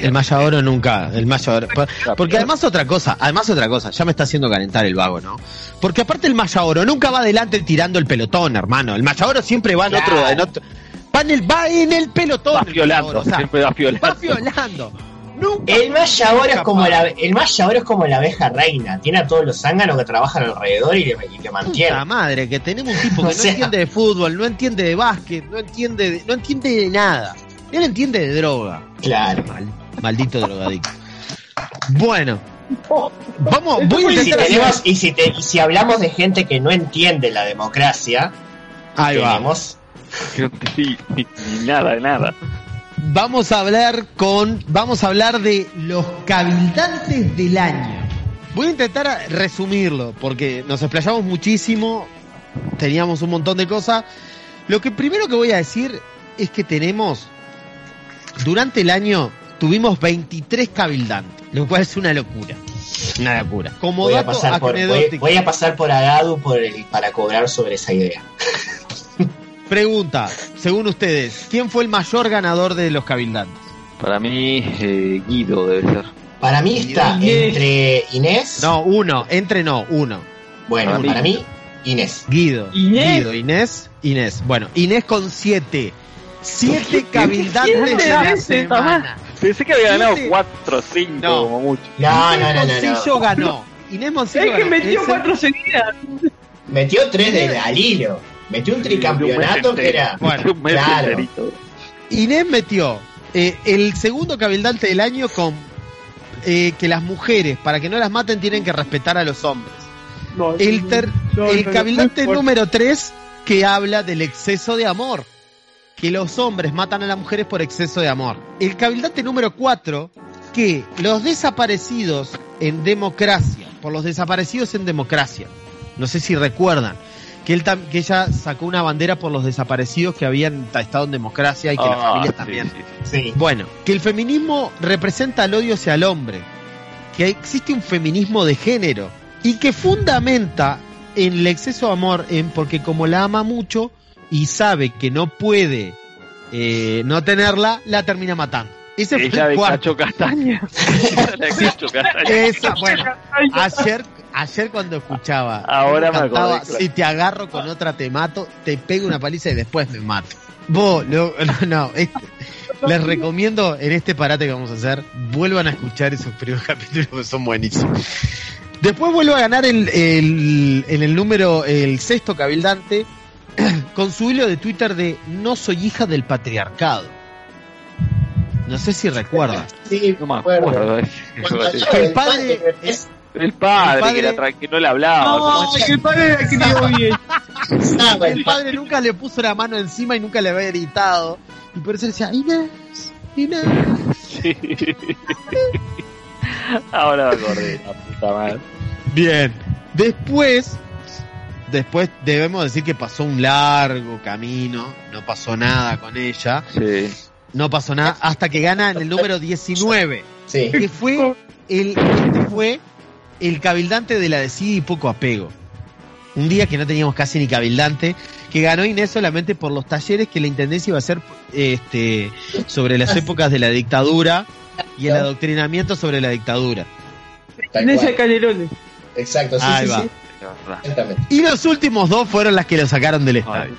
[SPEAKER 3] El Oro nunca, el. Por- Porque además otra cosa, además otra cosa, ya me está haciendo calentar el vago, ¿no? Porque aparte el Oro nunca va adelante tirando el pelotón, hermano. El Oro siempre va en
[SPEAKER 4] Claro.
[SPEAKER 3] otro, en otro, va en el, va en el pelotón.
[SPEAKER 1] Va violando,
[SPEAKER 3] o sea,
[SPEAKER 1] siempre va violando.
[SPEAKER 3] va violando. Nunca
[SPEAKER 4] El Mayaboro es como la el Mayaboro es como la abeja reina, tiene a todos los zánganos que trabajan alrededor y le, y le mantienen.
[SPEAKER 3] madre, que tenemos un tipo que
[SPEAKER 4] O
[SPEAKER 3] no
[SPEAKER 4] sea-
[SPEAKER 3] entiende de fútbol, no entiende de básquet, no entiende de, no entiende de nada. Él entiende de droga.
[SPEAKER 4] Claro.
[SPEAKER 3] Mal- maldito drogadicto. Bueno, vamos, voy a
[SPEAKER 4] Y si, tenemos, y, si te- y si hablamos de gente que no entiende la democracia,
[SPEAKER 3] Ahí va.
[SPEAKER 4] tenemos
[SPEAKER 1] Que no entendí ni, ni nada de nada.
[SPEAKER 3] Vamos a hablar con, vamos a hablar de los cabildantes del año. Voy a intentar resumirlo porque nos explayamos muchísimo, teníamos un montón de cosas. Lo que primero que voy a decir es que tenemos, durante el año tuvimos 23 cabildantes, lo cual es una locura. Una locura. Como
[SPEAKER 4] voy a pasar por voy,
[SPEAKER 3] anecdótico,
[SPEAKER 4] voy a pasar por Agadu por el, para cobrar sobre esa idea.
[SPEAKER 3] pregunta, según ustedes, ¿quién fue el mayor ganador de los cabildantes?
[SPEAKER 1] Para mí, eh, Guido debe ser.
[SPEAKER 4] Para mí está
[SPEAKER 2] Inés.
[SPEAKER 4] entre Inés,
[SPEAKER 3] No, uno, entre no, uno.
[SPEAKER 4] bueno,
[SPEAKER 1] para mí-
[SPEAKER 4] para mí Inés.
[SPEAKER 3] Guido.
[SPEAKER 2] Inés.
[SPEAKER 3] Guido, Inés, Inés. Bueno, Inés con siete. Siete
[SPEAKER 2] ¿Quién
[SPEAKER 3] cabildantes
[SPEAKER 2] te
[SPEAKER 3] de la semana.
[SPEAKER 1] Pensé que había ganado
[SPEAKER 3] Siete.
[SPEAKER 1] 4 o 5
[SPEAKER 3] No.
[SPEAKER 1] como mucho.
[SPEAKER 4] No,
[SPEAKER 3] Inés
[SPEAKER 4] no, no, no,
[SPEAKER 3] Moncillo
[SPEAKER 4] no.
[SPEAKER 3] ganó. Inés Moncillo
[SPEAKER 2] Es que
[SPEAKER 3] ganó.
[SPEAKER 2] metió
[SPEAKER 3] Ese-
[SPEAKER 2] cuatro seguidas.
[SPEAKER 4] Metió tres de al hilo. Metió un tricampeonato que era.
[SPEAKER 3] Bueno,
[SPEAKER 1] Un mes
[SPEAKER 4] claro.
[SPEAKER 1] enterito.
[SPEAKER 3] Inés metió eh, el segundo cabildante del año con eh, que las mujeres, para que no las maten, tienen que respetar a los hombres. El, ter-
[SPEAKER 2] No,
[SPEAKER 3] el cabildante número 3 que habla del exceso de amor. Que los hombres matan a las mujeres por exceso de amor. El cabildante número 4 que los desaparecidos en democracia, por los desaparecidos en democracia, no sé si recuerdan, que, él tam- que ella sacó una bandera por los desaparecidos que habían ta- estado en democracia y que las
[SPEAKER 1] Ah,
[SPEAKER 3] familias
[SPEAKER 1] sí,
[SPEAKER 3] también.
[SPEAKER 1] sí, sí.
[SPEAKER 4] Sí.
[SPEAKER 3] Bueno, que el feminismo representa el odio hacia el hombre, que existe un feminismo de género y que fundamenta en el exceso de amor en porque como la ama mucho y sabe que no puede eh, no tenerla, la termina matando. Ese fue
[SPEAKER 1] Ella
[SPEAKER 3] el
[SPEAKER 1] de
[SPEAKER 3] cuarto.
[SPEAKER 1] Cacho Castaña. Cacho Castaña.
[SPEAKER 3] Esa, bueno, ayer, ayer cuando escuchaba,
[SPEAKER 1] Ahora me
[SPEAKER 3] cantaba,
[SPEAKER 1] acordé, claro.
[SPEAKER 3] si te agarro con otra te mato, te pego una paliza y después me mato. Vos, no, no, no, este- les recomiendo en este parate que vamos a hacer, vuelvan a escuchar esos primeros capítulos que son buenísimos. Después vuelvo a ganar el, el- en el número, el sexto cabildante, con su hilo de Twitter de no soy hija del patriarcado. No sé si recuerdan.
[SPEAKER 4] Sí,
[SPEAKER 1] No me
[SPEAKER 4] acuerdo.
[SPEAKER 1] El,
[SPEAKER 4] yo-
[SPEAKER 3] El padre-
[SPEAKER 4] es-
[SPEAKER 1] padre,
[SPEAKER 3] el padre-
[SPEAKER 1] que, la tra- que no le hablaba.
[SPEAKER 2] No, que el padre la crió bien.
[SPEAKER 3] El
[SPEAKER 4] el
[SPEAKER 3] padre nunca le puso la mano encima y nunca le había gritado. Y por eso decía, Inés, Inés.
[SPEAKER 1] Sí. Ahora me acordé, la puta madre.
[SPEAKER 3] Bien. Después, después debemos decir que pasó un largo camino, no pasó nada con ella,
[SPEAKER 1] Sí.
[SPEAKER 3] no pasó nada hasta que gana en el número 19,
[SPEAKER 4] Sí.
[SPEAKER 3] que fue el, este fue el cabildante de la decida y poco apego. Un día que no teníamos casi ni cabildante, que ganó Inés solamente por los talleres que la intendencia iba a hacer este, sobre las épocas de la dictadura y el adoctrinamiento sobre la dictadura.
[SPEAKER 2] Inés. Canelones.
[SPEAKER 4] Exacto, sí,
[SPEAKER 3] Ahí
[SPEAKER 4] sí,
[SPEAKER 3] va.
[SPEAKER 4] sí.
[SPEAKER 3] Y los últimos dos fueron las que lo sacaron del estadio.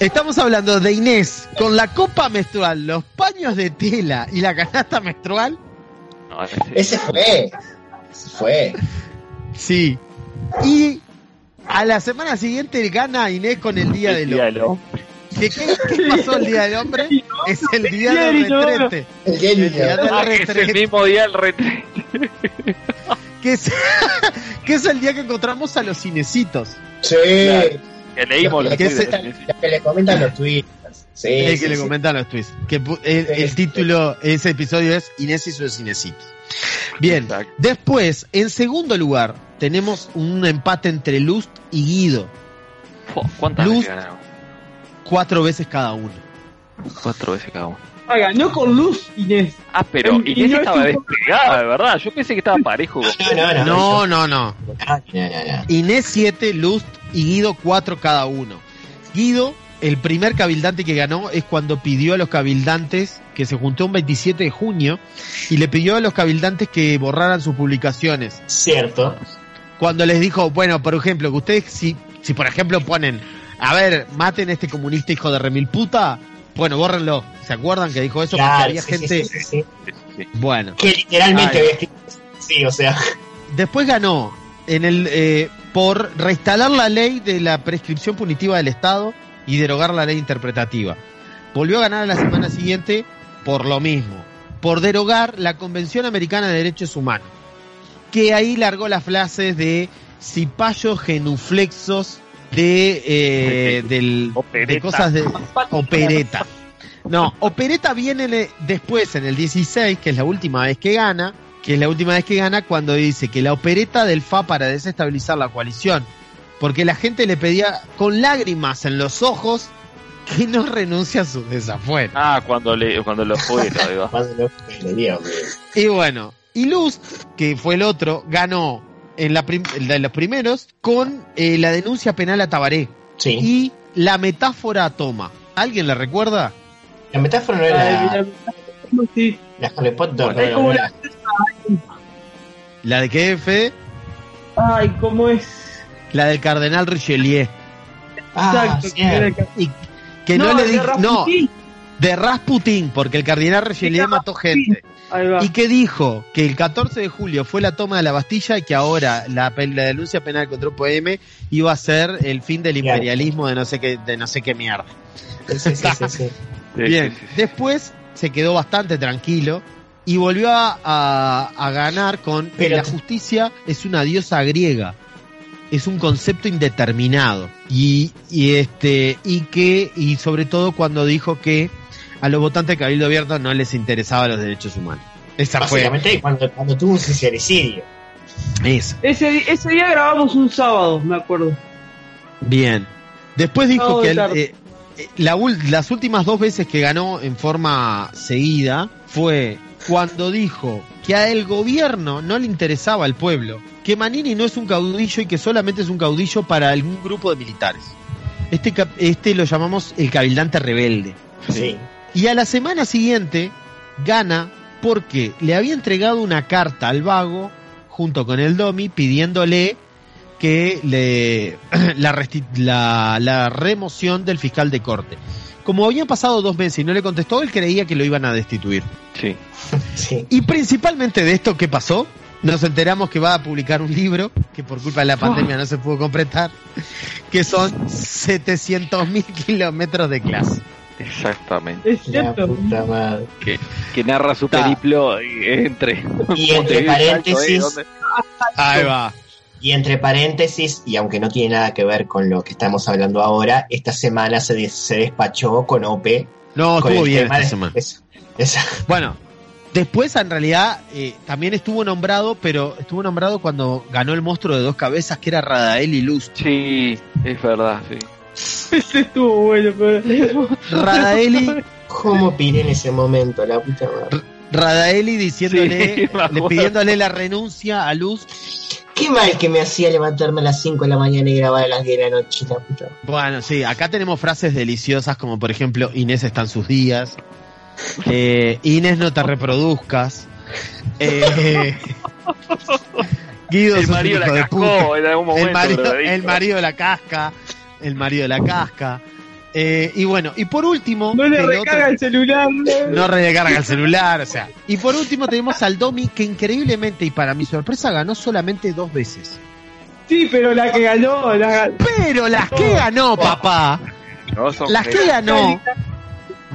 [SPEAKER 3] Estamos hablando de Inés con la copa menstrual, los paños de tela y la canasta menstrual.
[SPEAKER 1] no, ese-
[SPEAKER 4] Ese fue. Ese fue.
[SPEAKER 3] Sí. Y a la semana siguiente gana Inés con el Día
[SPEAKER 1] el
[SPEAKER 3] del
[SPEAKER 1] día
[SPEAKER 3] Hombre.
[SPEAKER 1] del hombre.
[SPEAKER 3] ¿Qué, qué, qué pasó el Día del Hombre? Es el Día del retrete.
[SPEAKER 4] El día
[SPEAKER 3] El
[SPEAKER 4] del
[SPEAKER 1] Ah, es el
[SPEAKER 3] retrete.
[SPEAKER 1] mismo día del retrete.
[SPEAKER 3] Que es, que es el día que encontramos a los cinecitos.
[SPEAKER 4] Sí.
[SPEAKER 1] Claro. Que leímos los
[SPEAKER 3] Que
[SPEAKER 1] tweets.
[SPEAKER 3] se-
[SPEAKER 4] Lo que le comentan los tweets. Sí,
[SPEAKER 3] el
[SPEAKER 4] sí,
[SPEAKER 3] que le
[SPEAKER 4] sí.
[SPEAKER 3] comentan los tweets. Que el, título, ese episodio es Inés y sus cinecitos. Bien,
[SPEAKER 1] Exacto.
[SPEAKER 3] después, en segundo lugar, tenemos un empate entre Lust y Guido,
[SPEAKER 1] ¿Cuántas
[SPEAKER 3] Luz.
[SPEAKER 1] veces ganaron?
[SPEAKER 3] cuatro veces cada uno.
[SPEAKER 1] Cuatro veces cada uno.
[SPEAKER 2] Ah, ganó con luz, Inés.
[SPEAKER 1] Ah, pero
[SPEAKER 2] Y
[SPEAKER 1] Inés
[SPEAKER 2] no
[SPEAKER 1] estaba
[SPEAKER 2] es
[SPEAKER 1] despegada, de verdad. Yo pensé que estaba parejo.
[SPEAKER 4] No, no, no.
[SPEAKER 3] No, no, no.
[SPEAKER 4] No, no, no.
[SPEAKER 3] Inés 7, Lust y Guido 4 cada uno. Guido, el primer cabildante que ganó es cuando pidió a los cabildantes, que se juntó un 27 de junio, y le pidió a los cabildantes que borraran sus publicaciones.
[SPEAKER 4] Cierto.
[SPEAKER 3] Cuando les dijo, bueno, por ejemplo, que ustedes, si, si por ejemplo ponen, a ver, maten a este comunista hijo de remil puta, bueno, bórrenlo. ¿Se acuerdan que dijo eso? Porque había
[SPEAKER 4] sí,
[SPEAKER 3] gente.
[SPEAKER 4] sí, sí.
[SPEAKER 3] Bueno.
[SPEAKER 4] Que literalmente había escrito. Sí, o sea.
[SPEAKER 3] Después ganó en el eh, por reinstalar la ley de la prescripción punitiva del Estado y derogar la ley interpretativa. Volvió a ganar a la semana siguiente por lo mismo, por derogar la Convención Americana de Derechos Humanos, que ahí largó las frases de cipayos genuflexos de, eh, del- de cosas de opereta. No, opereta viene le- después en el 16, que es la última vez que gana, que es la última vez que gana cuando dice que la opereta del FA para desestabilizar la coalición, porque la gente le pedía con lágrimas en los ojos que no renuncia a sus desafueros.
[SPEAKER 1] Ah, cuando le cuando lo fue, ahí va.
[SPEAKER 4] Cuando lo le digo,
[SPEAKER 3] Y bueno, y Luz, que fue el otro, ganó en la prim- de los primeros con eh, la denuncia penal a Tabaré
[SPEAKER 4] Sí.
[SPEAKER 3] y la metáfora a Toma. ¿Alguien la recuerda?
[SPEAKER 4] La metáfora no era
[SPEAKER 2] sí.
[SPEAKER 4] la Harry Potter. No,
[SPEAKER 2] la-
[SPEAKER 4] era-
[SPEAKER 3] ¿La de qué, Fede?
[SPEAKER 2] Ay, ¿cómo es?
[SPEAKER 3] La del cardenal Richelieu.
[SPEAKER 4] Ah,
[SPEAKER 2] Exacto.
[SPEAKER 4] cierto.
[SPEAKER 3] Y que no, le
[SPEAKER 2] de
[SPEAKER 3] dijo, no, de Rasputín, porque el cardenal Richelieu mató gente. Y que dijo que el 14 de julio fue la toma de la Bastilla y que ahora la, denuncia penal contra UPM iba a ser el fin del imperialismo de no sé qué, de no sé qué mierda.
[SPEAKER 4] Sí, sí,
[SPEAKER 3] Bien, después se quedó bastante tranquilo y volvió a, a- a ganar con que
[SPEAKER 4] Pero-
[SPEAKER 3] la justicia es una diosa griega. Es un concepto indeterminado. Y, y este, y que, y sobre todo cuando dijo que a los votantes de Cabildo Abierto no les interesaban los derechos humanos. Esa fue.
[SPEAKER 4] Cuando, cuando tuvo un.
[SPEAKER 3] Eso.
[SPEAKER 2] Ese, día grabamos un sábado, me acuerdo.
[SPEAKER 3] Bien. Después dijo
[SPEAKER 2] Sábado
[SPEAKER 3] que eh, eh, la las últimas dos veces que ganó en forma seguida fue cuando dijo que a el gobierno no le interesaba al pueblo, que Manini no es un caudillo y que solamente es un caudillo para algún grupo de militares. Este, cap- este lo llamamos el cabildante rebelde.
[SPEAKER 4] Sí.
[SPEAKER 3] Y a la semana siguiente gana porque le había entregado una carta al vago junto con el Domi pidiéndole que le la, resti- la, la remoción del fiscal de corte. Como habían pasado dos meses y no le contestó, él creía que lo iban a destituir.
[SPEAKER 1] Sí.
[SPEAKER 4] Sí.
[SPEAKER 3] Y principalmente de esto que pasó, nos enteramos que va a publicar un libro, que por culpa de la pandemia no se pudo completar, que son 700.000 kilómetros de clase.
[SPEAKER 1] Exactamente.
[SPEAKER 2] Es
[SPEAKER 4] La
[SPEAKER 2] cierto.
[SPEAKER 4] puta madre.
[SPEAKER 1] Que, que narra su
[SPEAKER 3] Ta.
[SPEAKER 1] periplo entre.
[SPEAKER 4] Y entre paréntesis,
[SPEAKER 1] ¿eh?
[SPEAKER 3] Va.
[SPEAKER 4] Y entre paréntesis, y aunque no tiene nada que ver con lo que estamos hablando ahora, esta semana se, des- se despachó con OP.
[SPEAKER 3] No,
[SPEAKER 4] con
[SPEAKER 3] estuvo bien esta
[SPEAKER 4] de-
[SPEAKER 3] semana.
[SPEAKER 4] esa-
[SPEAKER 3] Bueno, después en realidad eh, también estuvo nombrado, pero estuvo nombrado cuando ganó el monstruo de dos cabezas que era Radael y Luz.
[SPEAKER 1] Sí, es verdad, sí.
[SPEAKER 2] Ese estuvo bueno, pero.
[SPEAKER 3] Radaeli,
[SPEAKER 4] ¿Cómo piré en ese momento? La puta madre.
[SPEAKER 3] Radaeli diciéndole,
[SPEAKER 1] Sí,
[SPEAKER 3] le pidiéndole la renuncia a Luz.
[SPEAKER 4] Qué mal que me hacía levantarme a las 5 de la mañana y grabar a las 10 de la noche, la puta.
[SPEAKER 3] Bueno, sí, acá tenemos frases deliciosas como por ejemplo Inés está en sus días, eh, Inés no te reproduzcas, eh, Guido
[SPEAKER 1] El marido la cascó en algún momento.
[SPEAKER 3] el marido,
[SPEAKER 1] pero dijo.
[SPEAKER 3] el marido de la casca, el marido de la casca. Eh, y bueno, y por último,
[SPEAKER 2] No le recarga
[SPEAKER 3] otro-
[SPEAKER 2] el celular.
[SPEAKER 3] no recarga el celular, o sea. Y por último tenemos al Domi que increíblemente y para mi sorpresa ganó solamente dos veces.
[SPEAKER 2] Sí, pero la que ganó, la
[SPEAKER 3] Pero las que ganó, papá,
[SPEAKER 1] No, son
[SPEAKER 3] las que ganó,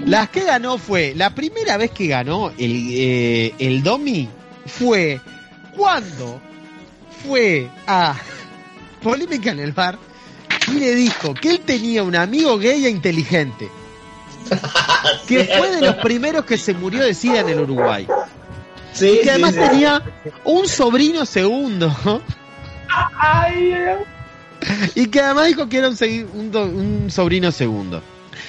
[SPEAKER 3] las que ganó fue la primera vez que ganó el eh, el Domi fue cuando fue a polémica en el bar y le dijo que él tenía un amigo gay e inteligente. Que fue de los primeros que se murió de sida en el Uruguay.
[SPEAKER 4] Sí,
[SPEAKER 3] y que
[SPEAKER 4] sí,
[SPEAKER 3] además
[SPEAKER 4] sí.
[SPEAKER 3] tenía un sobrino segundo. Y que además dijo que era un, un un sobrino segundo.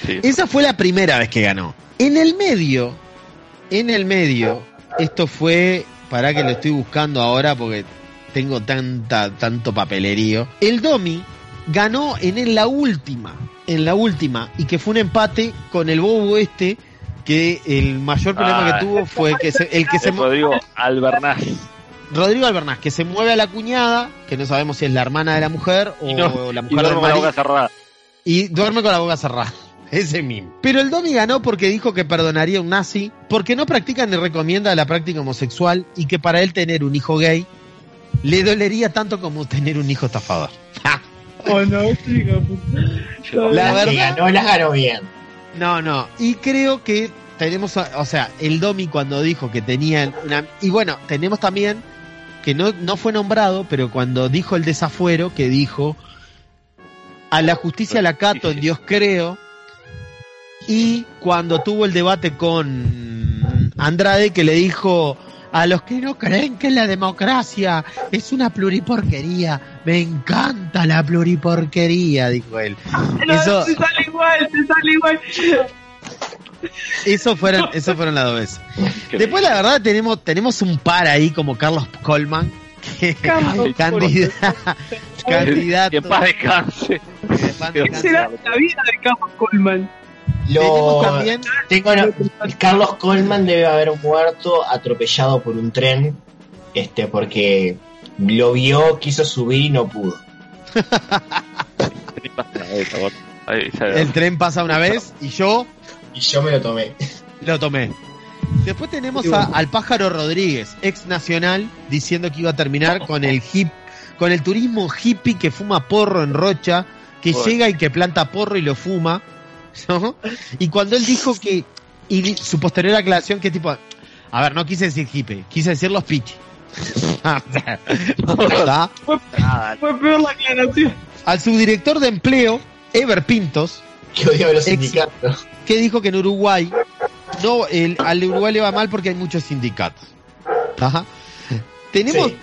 [SPEAKER 1] Sí.
[SPEAKER 3] Esa fue la primera vez que ganó. En el medio, en el medio, esto fue, para que lo estoy buscando ahora porque tengo tanta, tanto papelerío. El Domi ganó en, la última, en la última, y que fue un empate con el Bobo este, que el mayor problema
[SPEAKER 1] Ah.
[SPEAKER 3] que tuvo fue que se- el que se
[SPEAKER 1] Rodrigo Albernaz.
[SPEAKER 3] Rodrigo Albernaz, que se mueve a la cuñada, que no sabemos si es la hermana de la mujer o
[SPEAKER 1] Y no-
[SPEAKER 3] la
[SPEAKER 1] Y
[SPEAKER 3] mujer del
[SPEAKER 1] duermo con la
[SPEAKER 3] marido.
[SPEAKER 1] boca cerrada.
[SPEAKER 3] Y duerme con la boca cerrada. Ese mismo. Pero el Domi ganó porque dijo que perdonaría a un nazi, porque no practica ni recomienda la práctica homosexual y que para él tener un hijo gay le dolería tanto como tener un hijo estafador.
[SPEAKER 2] Oh, no, chica,
[SPEAKER 1] Yo-
[SPEAKER 3] La
[SPEAKER 4] que
[SPEAKER 3] verdad-
[SPEAKER 4] ganó, las ganó bien.
[SPEAKER 3] No, no. Y creo que tenemos, o sea, el Domi cuando dijo que tenían una... Y bueno, tenemos también que no, no fue nombrado, pero cuando dijo el desafuero, que dijo, a la justicia la cato, en Dios creo. Y cuando tuvo el debate con Andrade, que le dijo, a los que no creen que la democracia es una pluriporquería, me encanta la pluriporquería, dijo él.
[SPEAKER 2] No,
[SPEAKER 3] Eso-
[SPEAKER 2] te sale igual, te sale igual.
[SPEAKER 3] Eso fueron, eso fueron las dos veces. Después, la verdad, tenemos, tenemos un par ahí como Carlos Colman, que
[SPEAKER 2] Carlos
[SPEAKER 3] candida- candidato.
[SPEAKER 1] Que paz descanse.
[SPEAKER 3] que paz
[SPEAKER 2] ¿Qué
[SPEAKER 3] descanse.
[SPEAKER 2] será la vida de Carlos
[SPEAKER 3] Tenemos
[SPEAKER 4] Lo,
[SPEAKER 3] también,
[SPEAKER 4] tengo no- Carlos Coleman debe haber muerto atropellado por un tren, este, porque lo vio, quiso subir y no pudo.
[SPEAKER 3] El tren pasa una vez y yo
[SPEAKER 4] Y yo me lo tomé.
[SPEAKER 3] lo tomé. Después tenemos a- al pájaro Rodríguez, ex nacional, diciendo que iba a terminar con el hip, con el turismo hippie que fuma porro en Rocha, que
[SPEAKER 1] Bueno.
[SPEAKER 3] llega y que planta porro y lo fuma. ¿no? Y cuando él dijo que, y su posterior aclaración que tipo, a ver, no quise decir hippie, quise decir los pichis.
[SPEAKER 2] Fue peor la aclaración.
[SPEAKER 3] Al subdirector de empleo, Ever Pintos,
[SPEAKER 4] Que odiaba los
[SPEAKER 3] Ex-
[SPEAKER 4] sindicatos.
[SPEAKER 3] que dijo que en Uruguay no el, al Uruguay le va mal porque hay muchos sindicatos. Ajá. Tenemos,
[SPEAKER 4] Sí.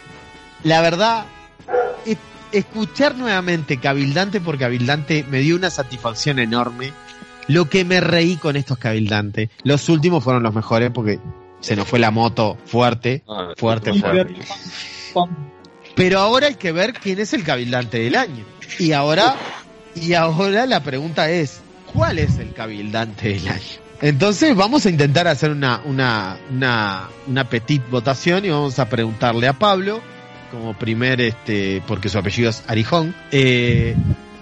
[SPEAKER 3] la verdad, es- escuchar nuevamente Cabildante por Cabildante me dio una satisfacción enorme. Lo que me reí con estos Cabildantes. Los últimos fueron los mejores porque se nos fue la moto fuerte.
[SPEAKER 1] no,
[SPEAKER 3] Fuerte, fuerte. Pero ahora hay que ver quién es el Cabildante del año. Y ahora, y ahora la pregunta es, ¿cuál es el Cabildante del año? Entonces vamos a intentar hacer una, una, una, una petit votación y vamos a preguntarle a Pablo, como primer, este, porque su apellido es Arijón, eh,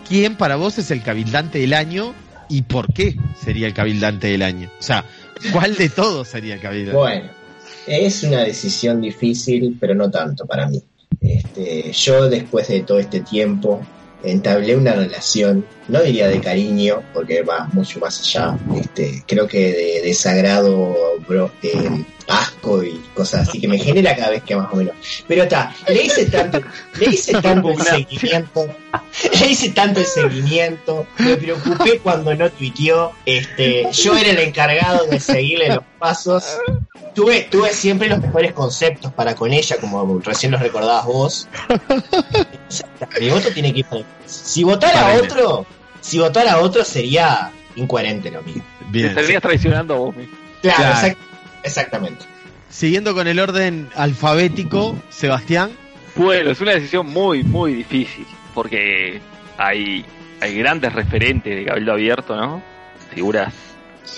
[SPEAKER 3] ¿quién para vos es el Cabildante del año y por qué sería el Cabildante del año? O sea, ¿cuál de todos sería el Cabildante?
[SPEAKER 4] Bueno, es una decisión difícil, pero no tanto para mí. Este, yo después de todo este tiempo entablé una relación, no diría de cariño, porque va mucho más allá, este, creo que de desagrado, bro, eh, asco y cosas así, que me genera cada vez que más o menos. Pero está, le hice tanto, le hice tanto el seguimiento, le hice tanto el seguimiento, me preocupé cuando no tuiteó, este, yo era el encargado de seguirle los pasos, tuve, tuve siempre los mejores conceptos para con ella, como recién los recordabas vos. Mi voto tiene que ir para Si votara a otro, si votara a otro sería incoherente lo mío.
[SPEAKER 1] Te
[SPEAKER 3] Bien.
[SPEAKER 1] estarías traicionando a vos mismo.
[SPEAKER 4] Claro,
[SPEAKER 3] Claro.
[SPEAKER 4] Exact- exactamente.
[SPEAKER 3] Siguiendo con el orden alfabético, Sebastián.
[SPEAKER 1] Bueno, es una decisión muy, muy difícil, porque hay, hay grandes referentes de Cabildo Abierto, ¿no? Figuras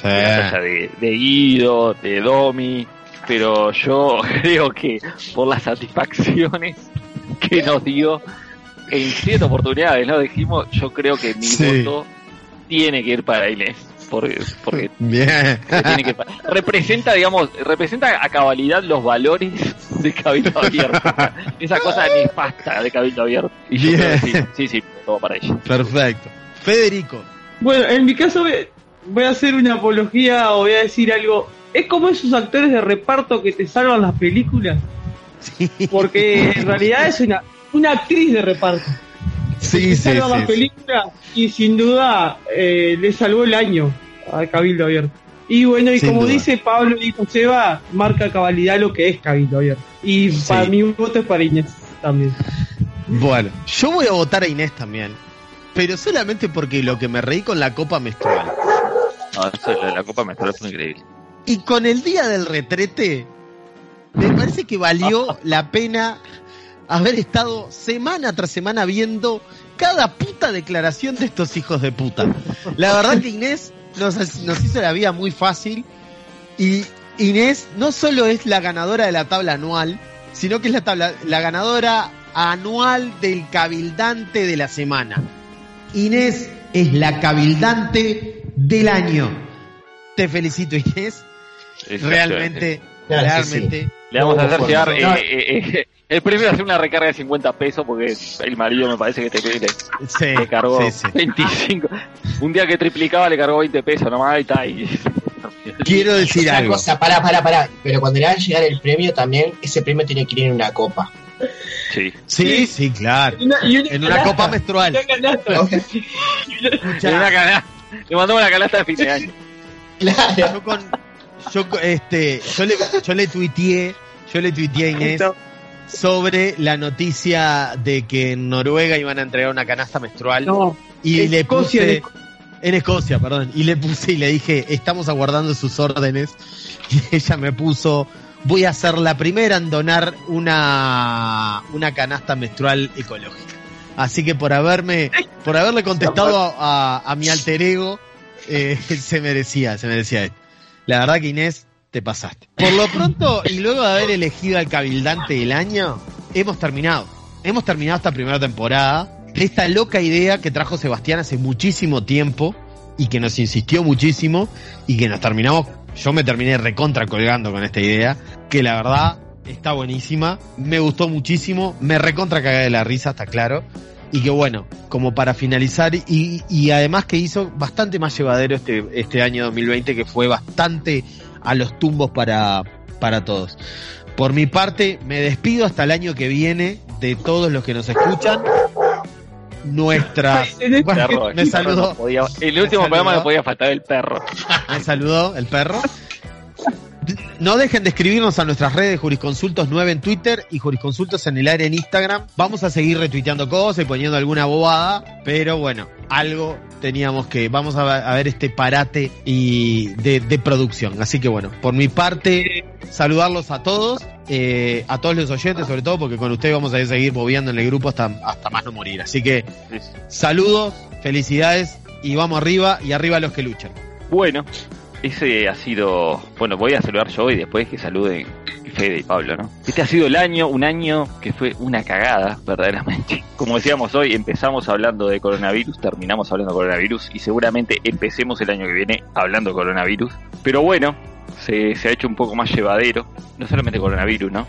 [SPEAKER 1] de, de Guido, de Domi, pero yo creo que por las satisfacciones que nos dio en siete oportunidades, ¿no? Dijimos, yo creo que mi
[SPEAKER 3] Sí.
[SPEAKER 1] voto tiene que ir para Inés, porque, porque
[SPEAKER 3] Bien.
[SPEAKER 1] tiene que representa, digamos, representa a cabalidad los valores de Cabildo Abierto. Esa cosa nefasta de Cabildo Abierto. Y yo sí, sí, sí, todo para ella.
[SPEAKER 3] Perfecto. Federico.
[SPEAKER 2] Bueno, en mi caso voy- voy a hacer una apología o voy a decir algo. Es como esos actores de reparto que te salvan las películas. Porque en realidad es una, una actriz de reparto.
[SPEAKER 3] Sí, sí, sí.
[SPEAKER 2] y sin duda eh, le salvó el año a Cabildo Abierto. Y bueno, y
[SPEAKER 3] Sin
[SPEAKER 2] como
[SPEAKER 3] duda.
[SPEAKER 2] dice Pablo y Joseba, marca cabalidad lo que es Cabildo Abierto. Y
[SPEAKER 3] Sí.
[SPEAKER 2] para mi voto es para Inés también.
[SPEAKER 3] Bueno, yo voy a votar a Inés también. Pero solamente porque lo que me reí con la copa menstrual.
[SPEAKER 1] No, eso de la Copa Menstrual fue increíble.
[SPEAKER 3] Y con el día del retrete, me parece que valió la pena haber estado semana tras semana viendo cada puta declaración de estos hijos de puta. La verdad que Inés nos, nos hizo la vida muy fácil y Inés no solo es la ganadora de la tabla anual, sino que es la, tabla, la ganadora anual del cabildante de la semana. Inés es la cabildante del año. Te felicito Inés. Realmente, realmente.
[SPEAKER 1] Le vamos a hacer llegar el premio es hacer una recarga de 50 pesos porque el marido me parece que te, te,
[SPEAKER 3] Sí,
[SPEAKER 1] te cargó
[SPEAKER 3] sí, sí.
[SPEAKER 1] 25. Un día que triplicaba le cargó 20 pesos nomás y está. Y...
[SPEAKER 3] Quiero decir
[SPEAKER 4] Otra
[SPEAKER 3] algo.
[SPEAKER 4] cosa, pará, pará, pará. Pero cuando le va a llegar el premio también, ese premio tiene que ir en una copa.
[SPEAKER 1] Sí.
[SPEAKER 3] Sí, sí, claro.
[SPEAKER 2] Y una- y una
[SPEAKER 3] En una
[SPEAKER 2] canasta.
[SPEAKER 3] copa menstrual.
[SPEAKER 2] Una canasta.
[SPEAKER 1] Le, una cana- le mandó una canasta de fin de año.
[SPEAKER 4] Claro.
[SPEAKER 3] yo con, yo este, yo le, yo le tuiteé, yo le tuiteé a Inés sobre la noticia de que en Noruega iban a entregar una canasta menstrual
[SPEAKER 2] No,
[SPEAKER 3] y le
[SPEAKER 2] Escocia,
[SPEAKER 3] puse
[SPEAKER 2] en
[SPEAKER 3] en Escocia, perdón, y le puse y le dije, estamos aguardando sus órdenes y ella me puso, voy a ser la primera en donar una una canasta menstrual ecológica. Así que por haberme, por haberle contestado a, a- a mi alter ego, eh, se merecía, se merecía esto. La verdad que Inés, te pasaste. Por lo pronto, y luego de haber elegido al cabildante del año, hemos terminado. Hemos terminado esta primera temporada. Esta loca idea que trajo Sebastián hace muchísimo tiempo y que nos insistió muchísimo y que nos terminamos, yo me terminé recontra colgando con esta idea, que la verdad está buenísima, me gustó muchísimo, me recontra cagué de la risa, está claro. Y que bueno, como para finalizar, y, y además que hizo bastante más llevadero este, este año 2020, que fue bastante a los tumbos para, para todos. Por mi parte, me despido hasta el año que viene de todos los que nos escuchan. Nuestras.
[SPEAKER 2] Tenés
[SPEAKER 3] Bueno,
[SPEAKER 1] Perro,
[SPEAKER 3] me
[SPEAKER 1] el
[SPEAKER 3] saludó,
[SPEAKER 1] perro no podía- el último
[SPEAKER 3] Me
[SPEAKER 1] programa no podía faltar el perro.
[SPEAKER 3] me saludó el perro. No dejen de escribirnos a nuestras redes Jurisconsultos 9 en Twitter y Jurisconsultos en el aire en Instagram. Vamos a seguir retuiteando cosas y poniendo alguna bobada, pero bueno, algo teníamos que, vamos a, ver- este parate y de, de producción. Así que bueno, por mi parte, saludarlos a todos, eh, a todos los oyentes sobre todo, porque con ustedes vamos a seguir moviendo en el grupo hasta, hasta más no morir. Así que saludos, felicidades y vamos arriba y arriba los que luchan.
[SPEAKER 1] Bueno, ese ha sido. Bueno, voy a saludar yo y después que saluden Fede y Pablo, ¿no? Este ha sido el año, un año que fue una cagada, verdaderamente. Como decíamos hoy, empezamos hablando de coronavirus, terminamos hablando de coronavirus y seguramente empecemos el año que viene hablando de coronavirus. Pero bueno, se, se ha hecho un poco más llevadero, no solamente coronavirus, ¿no?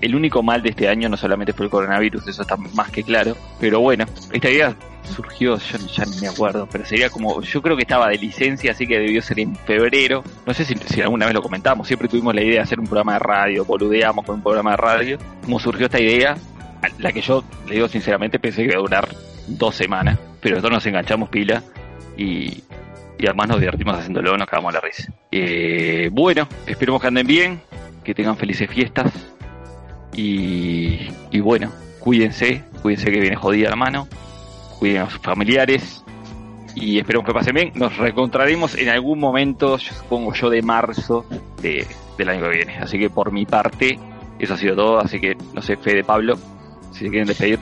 [SPEAKER 1] El único mal de este año no solamente fue el coronavirus, eso está más que claro. Pero bueno, esta idea surgió, yo ya ni me acuerdo, pero sería como, yo creo que estaba de licencia, así que debió ser en febrero. No sé si, alguna vez lo comentamos, siempre tuvimos la idea de hacer un programa de radio, boludeamos con un programa de radio. Como surgió esta idea, la que yo, le digo sinceramente, pensé que iba a durar dos semanas, pero nosotros nos enganchamos pila y, y además nos divertimos haciéndolo, nos cagamos la risa. Eh, bueno, esperemos que anden bien, que tengan felices fiestas y, y bueno, cuídense, cuídense que viene jodida la mano, cuiden a sus familiares y esperemos que pasen bien. Nos reencontraremos en algún momento, supongo yo, de marzo de, del año que viene. Así que por mi parte, eso ha sido todo. Así que no sé, Fede, Pablo, si se quieren despedir.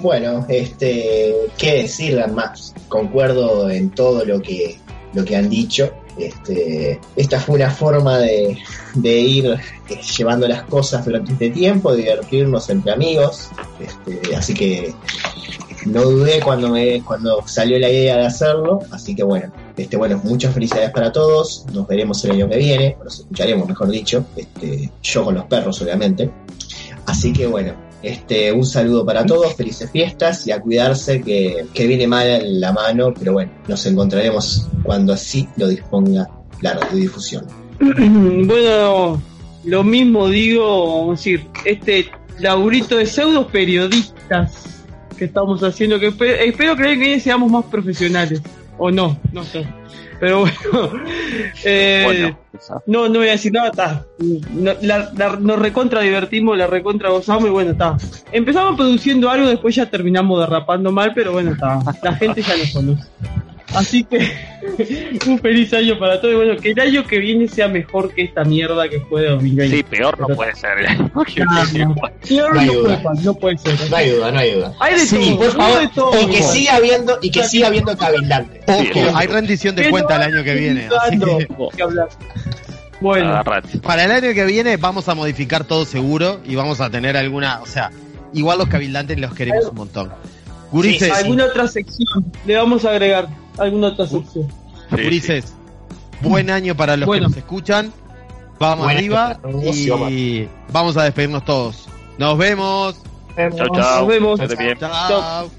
[SPEAKER 4] Bueno, este, qué decir más. Concuerdo en todo lo que lo que han dicho. Este, esta fue una forma de, de ir eh, llevando las cosas durante este tiempo, divertirnos entre amigos. Este, así que no dudé cuando me cuando salió la idea de hacerlo. Así que bueno, este, bueno, muchas felicidades para todos. Nos veremos el año que viene, nos escucharemos, mejor dicho. Este, yo con los perros, obviamente. Así que bueno, este, un saludo para todos, felices fiestas y a cuidarse que, que viene mal la mano, pero bueno, nos encontraremos cuando así lo disponga la radiodifusión.
[SPEAKER 2] bueno, lo mismo digo, decir, este laburito de pseudo periodistas que estamos haciendo, que espe- espero creer que seamos más profesionales, o no, no sé. Pero bueno, eh,
[SPEAKER 1] Bueno,
[SPEAKER 2] no, no voy a decir nada, está. No- la- la- nos recontra divertimos, la recontra gozamos y bueno, está. Empezamos produciendo algo, después ya terminamos derrapando mal, pero bueno, está. La gente ya nos conoce. Así que un feliz año para todos y bueno, que el año que viene sea mejor que esta mierda que fue 2020.
[SPEAKER 1] Sí, peor no puede ser.
[SPEAKER 2] Ah, no. Peor
[SPEAKER 4] No hay duda.
[SPEAKER 2] puede, no puede ser.
[SPEAKER 4] No hay duda, no hay duda.
[SPEAKER 2] Hay de
[SPEAKER 3] Sí,
[SPEAKER 2] todo,
[SPEAKER 4] Por favor,
[SPEAKER 2] de todo.
[SPEAKER 4] y que siga habiendo, y que siga habiendo cabildante.
[SPEAKER 1] Sí,
[SPEAKER 3] Ojo, hay rendición de cuenta
[SPEAKER 2] no
[SPEAKER 3] el año que viene. así que-.
[SPEAKER 2] Bueno,
[SPEAKER 1] Agarrate.
[SPEAKER 3] para el año que viene vamos a modificar todo seguro y vamos a tener alguna, o sea, igual los cabildantes los queremos un montón. Gurises,
[SPEAKER 4] Sí, sí,
[SPEAKER 2] alguna otra sección le vamos a agregar. Alguna otra sección.
[SPEAKER 1] Sí,
[SPEAKER 3] buen año para los
[SPEAKER 2] Bueno.
[SPEAKER 3] que nos escuchan. Vamos
[SPEAKER 4] Buen
[SPEAKER 3] arriba
[SPEAKER 4] y vamos
[SPEAKER 3] a despedirnos todos. Nos vemos.
[SPEAKER 1] sí. Chau, chau.
[SPEAKER 2] Nos vemos.
[SPEAKER 3] Chao.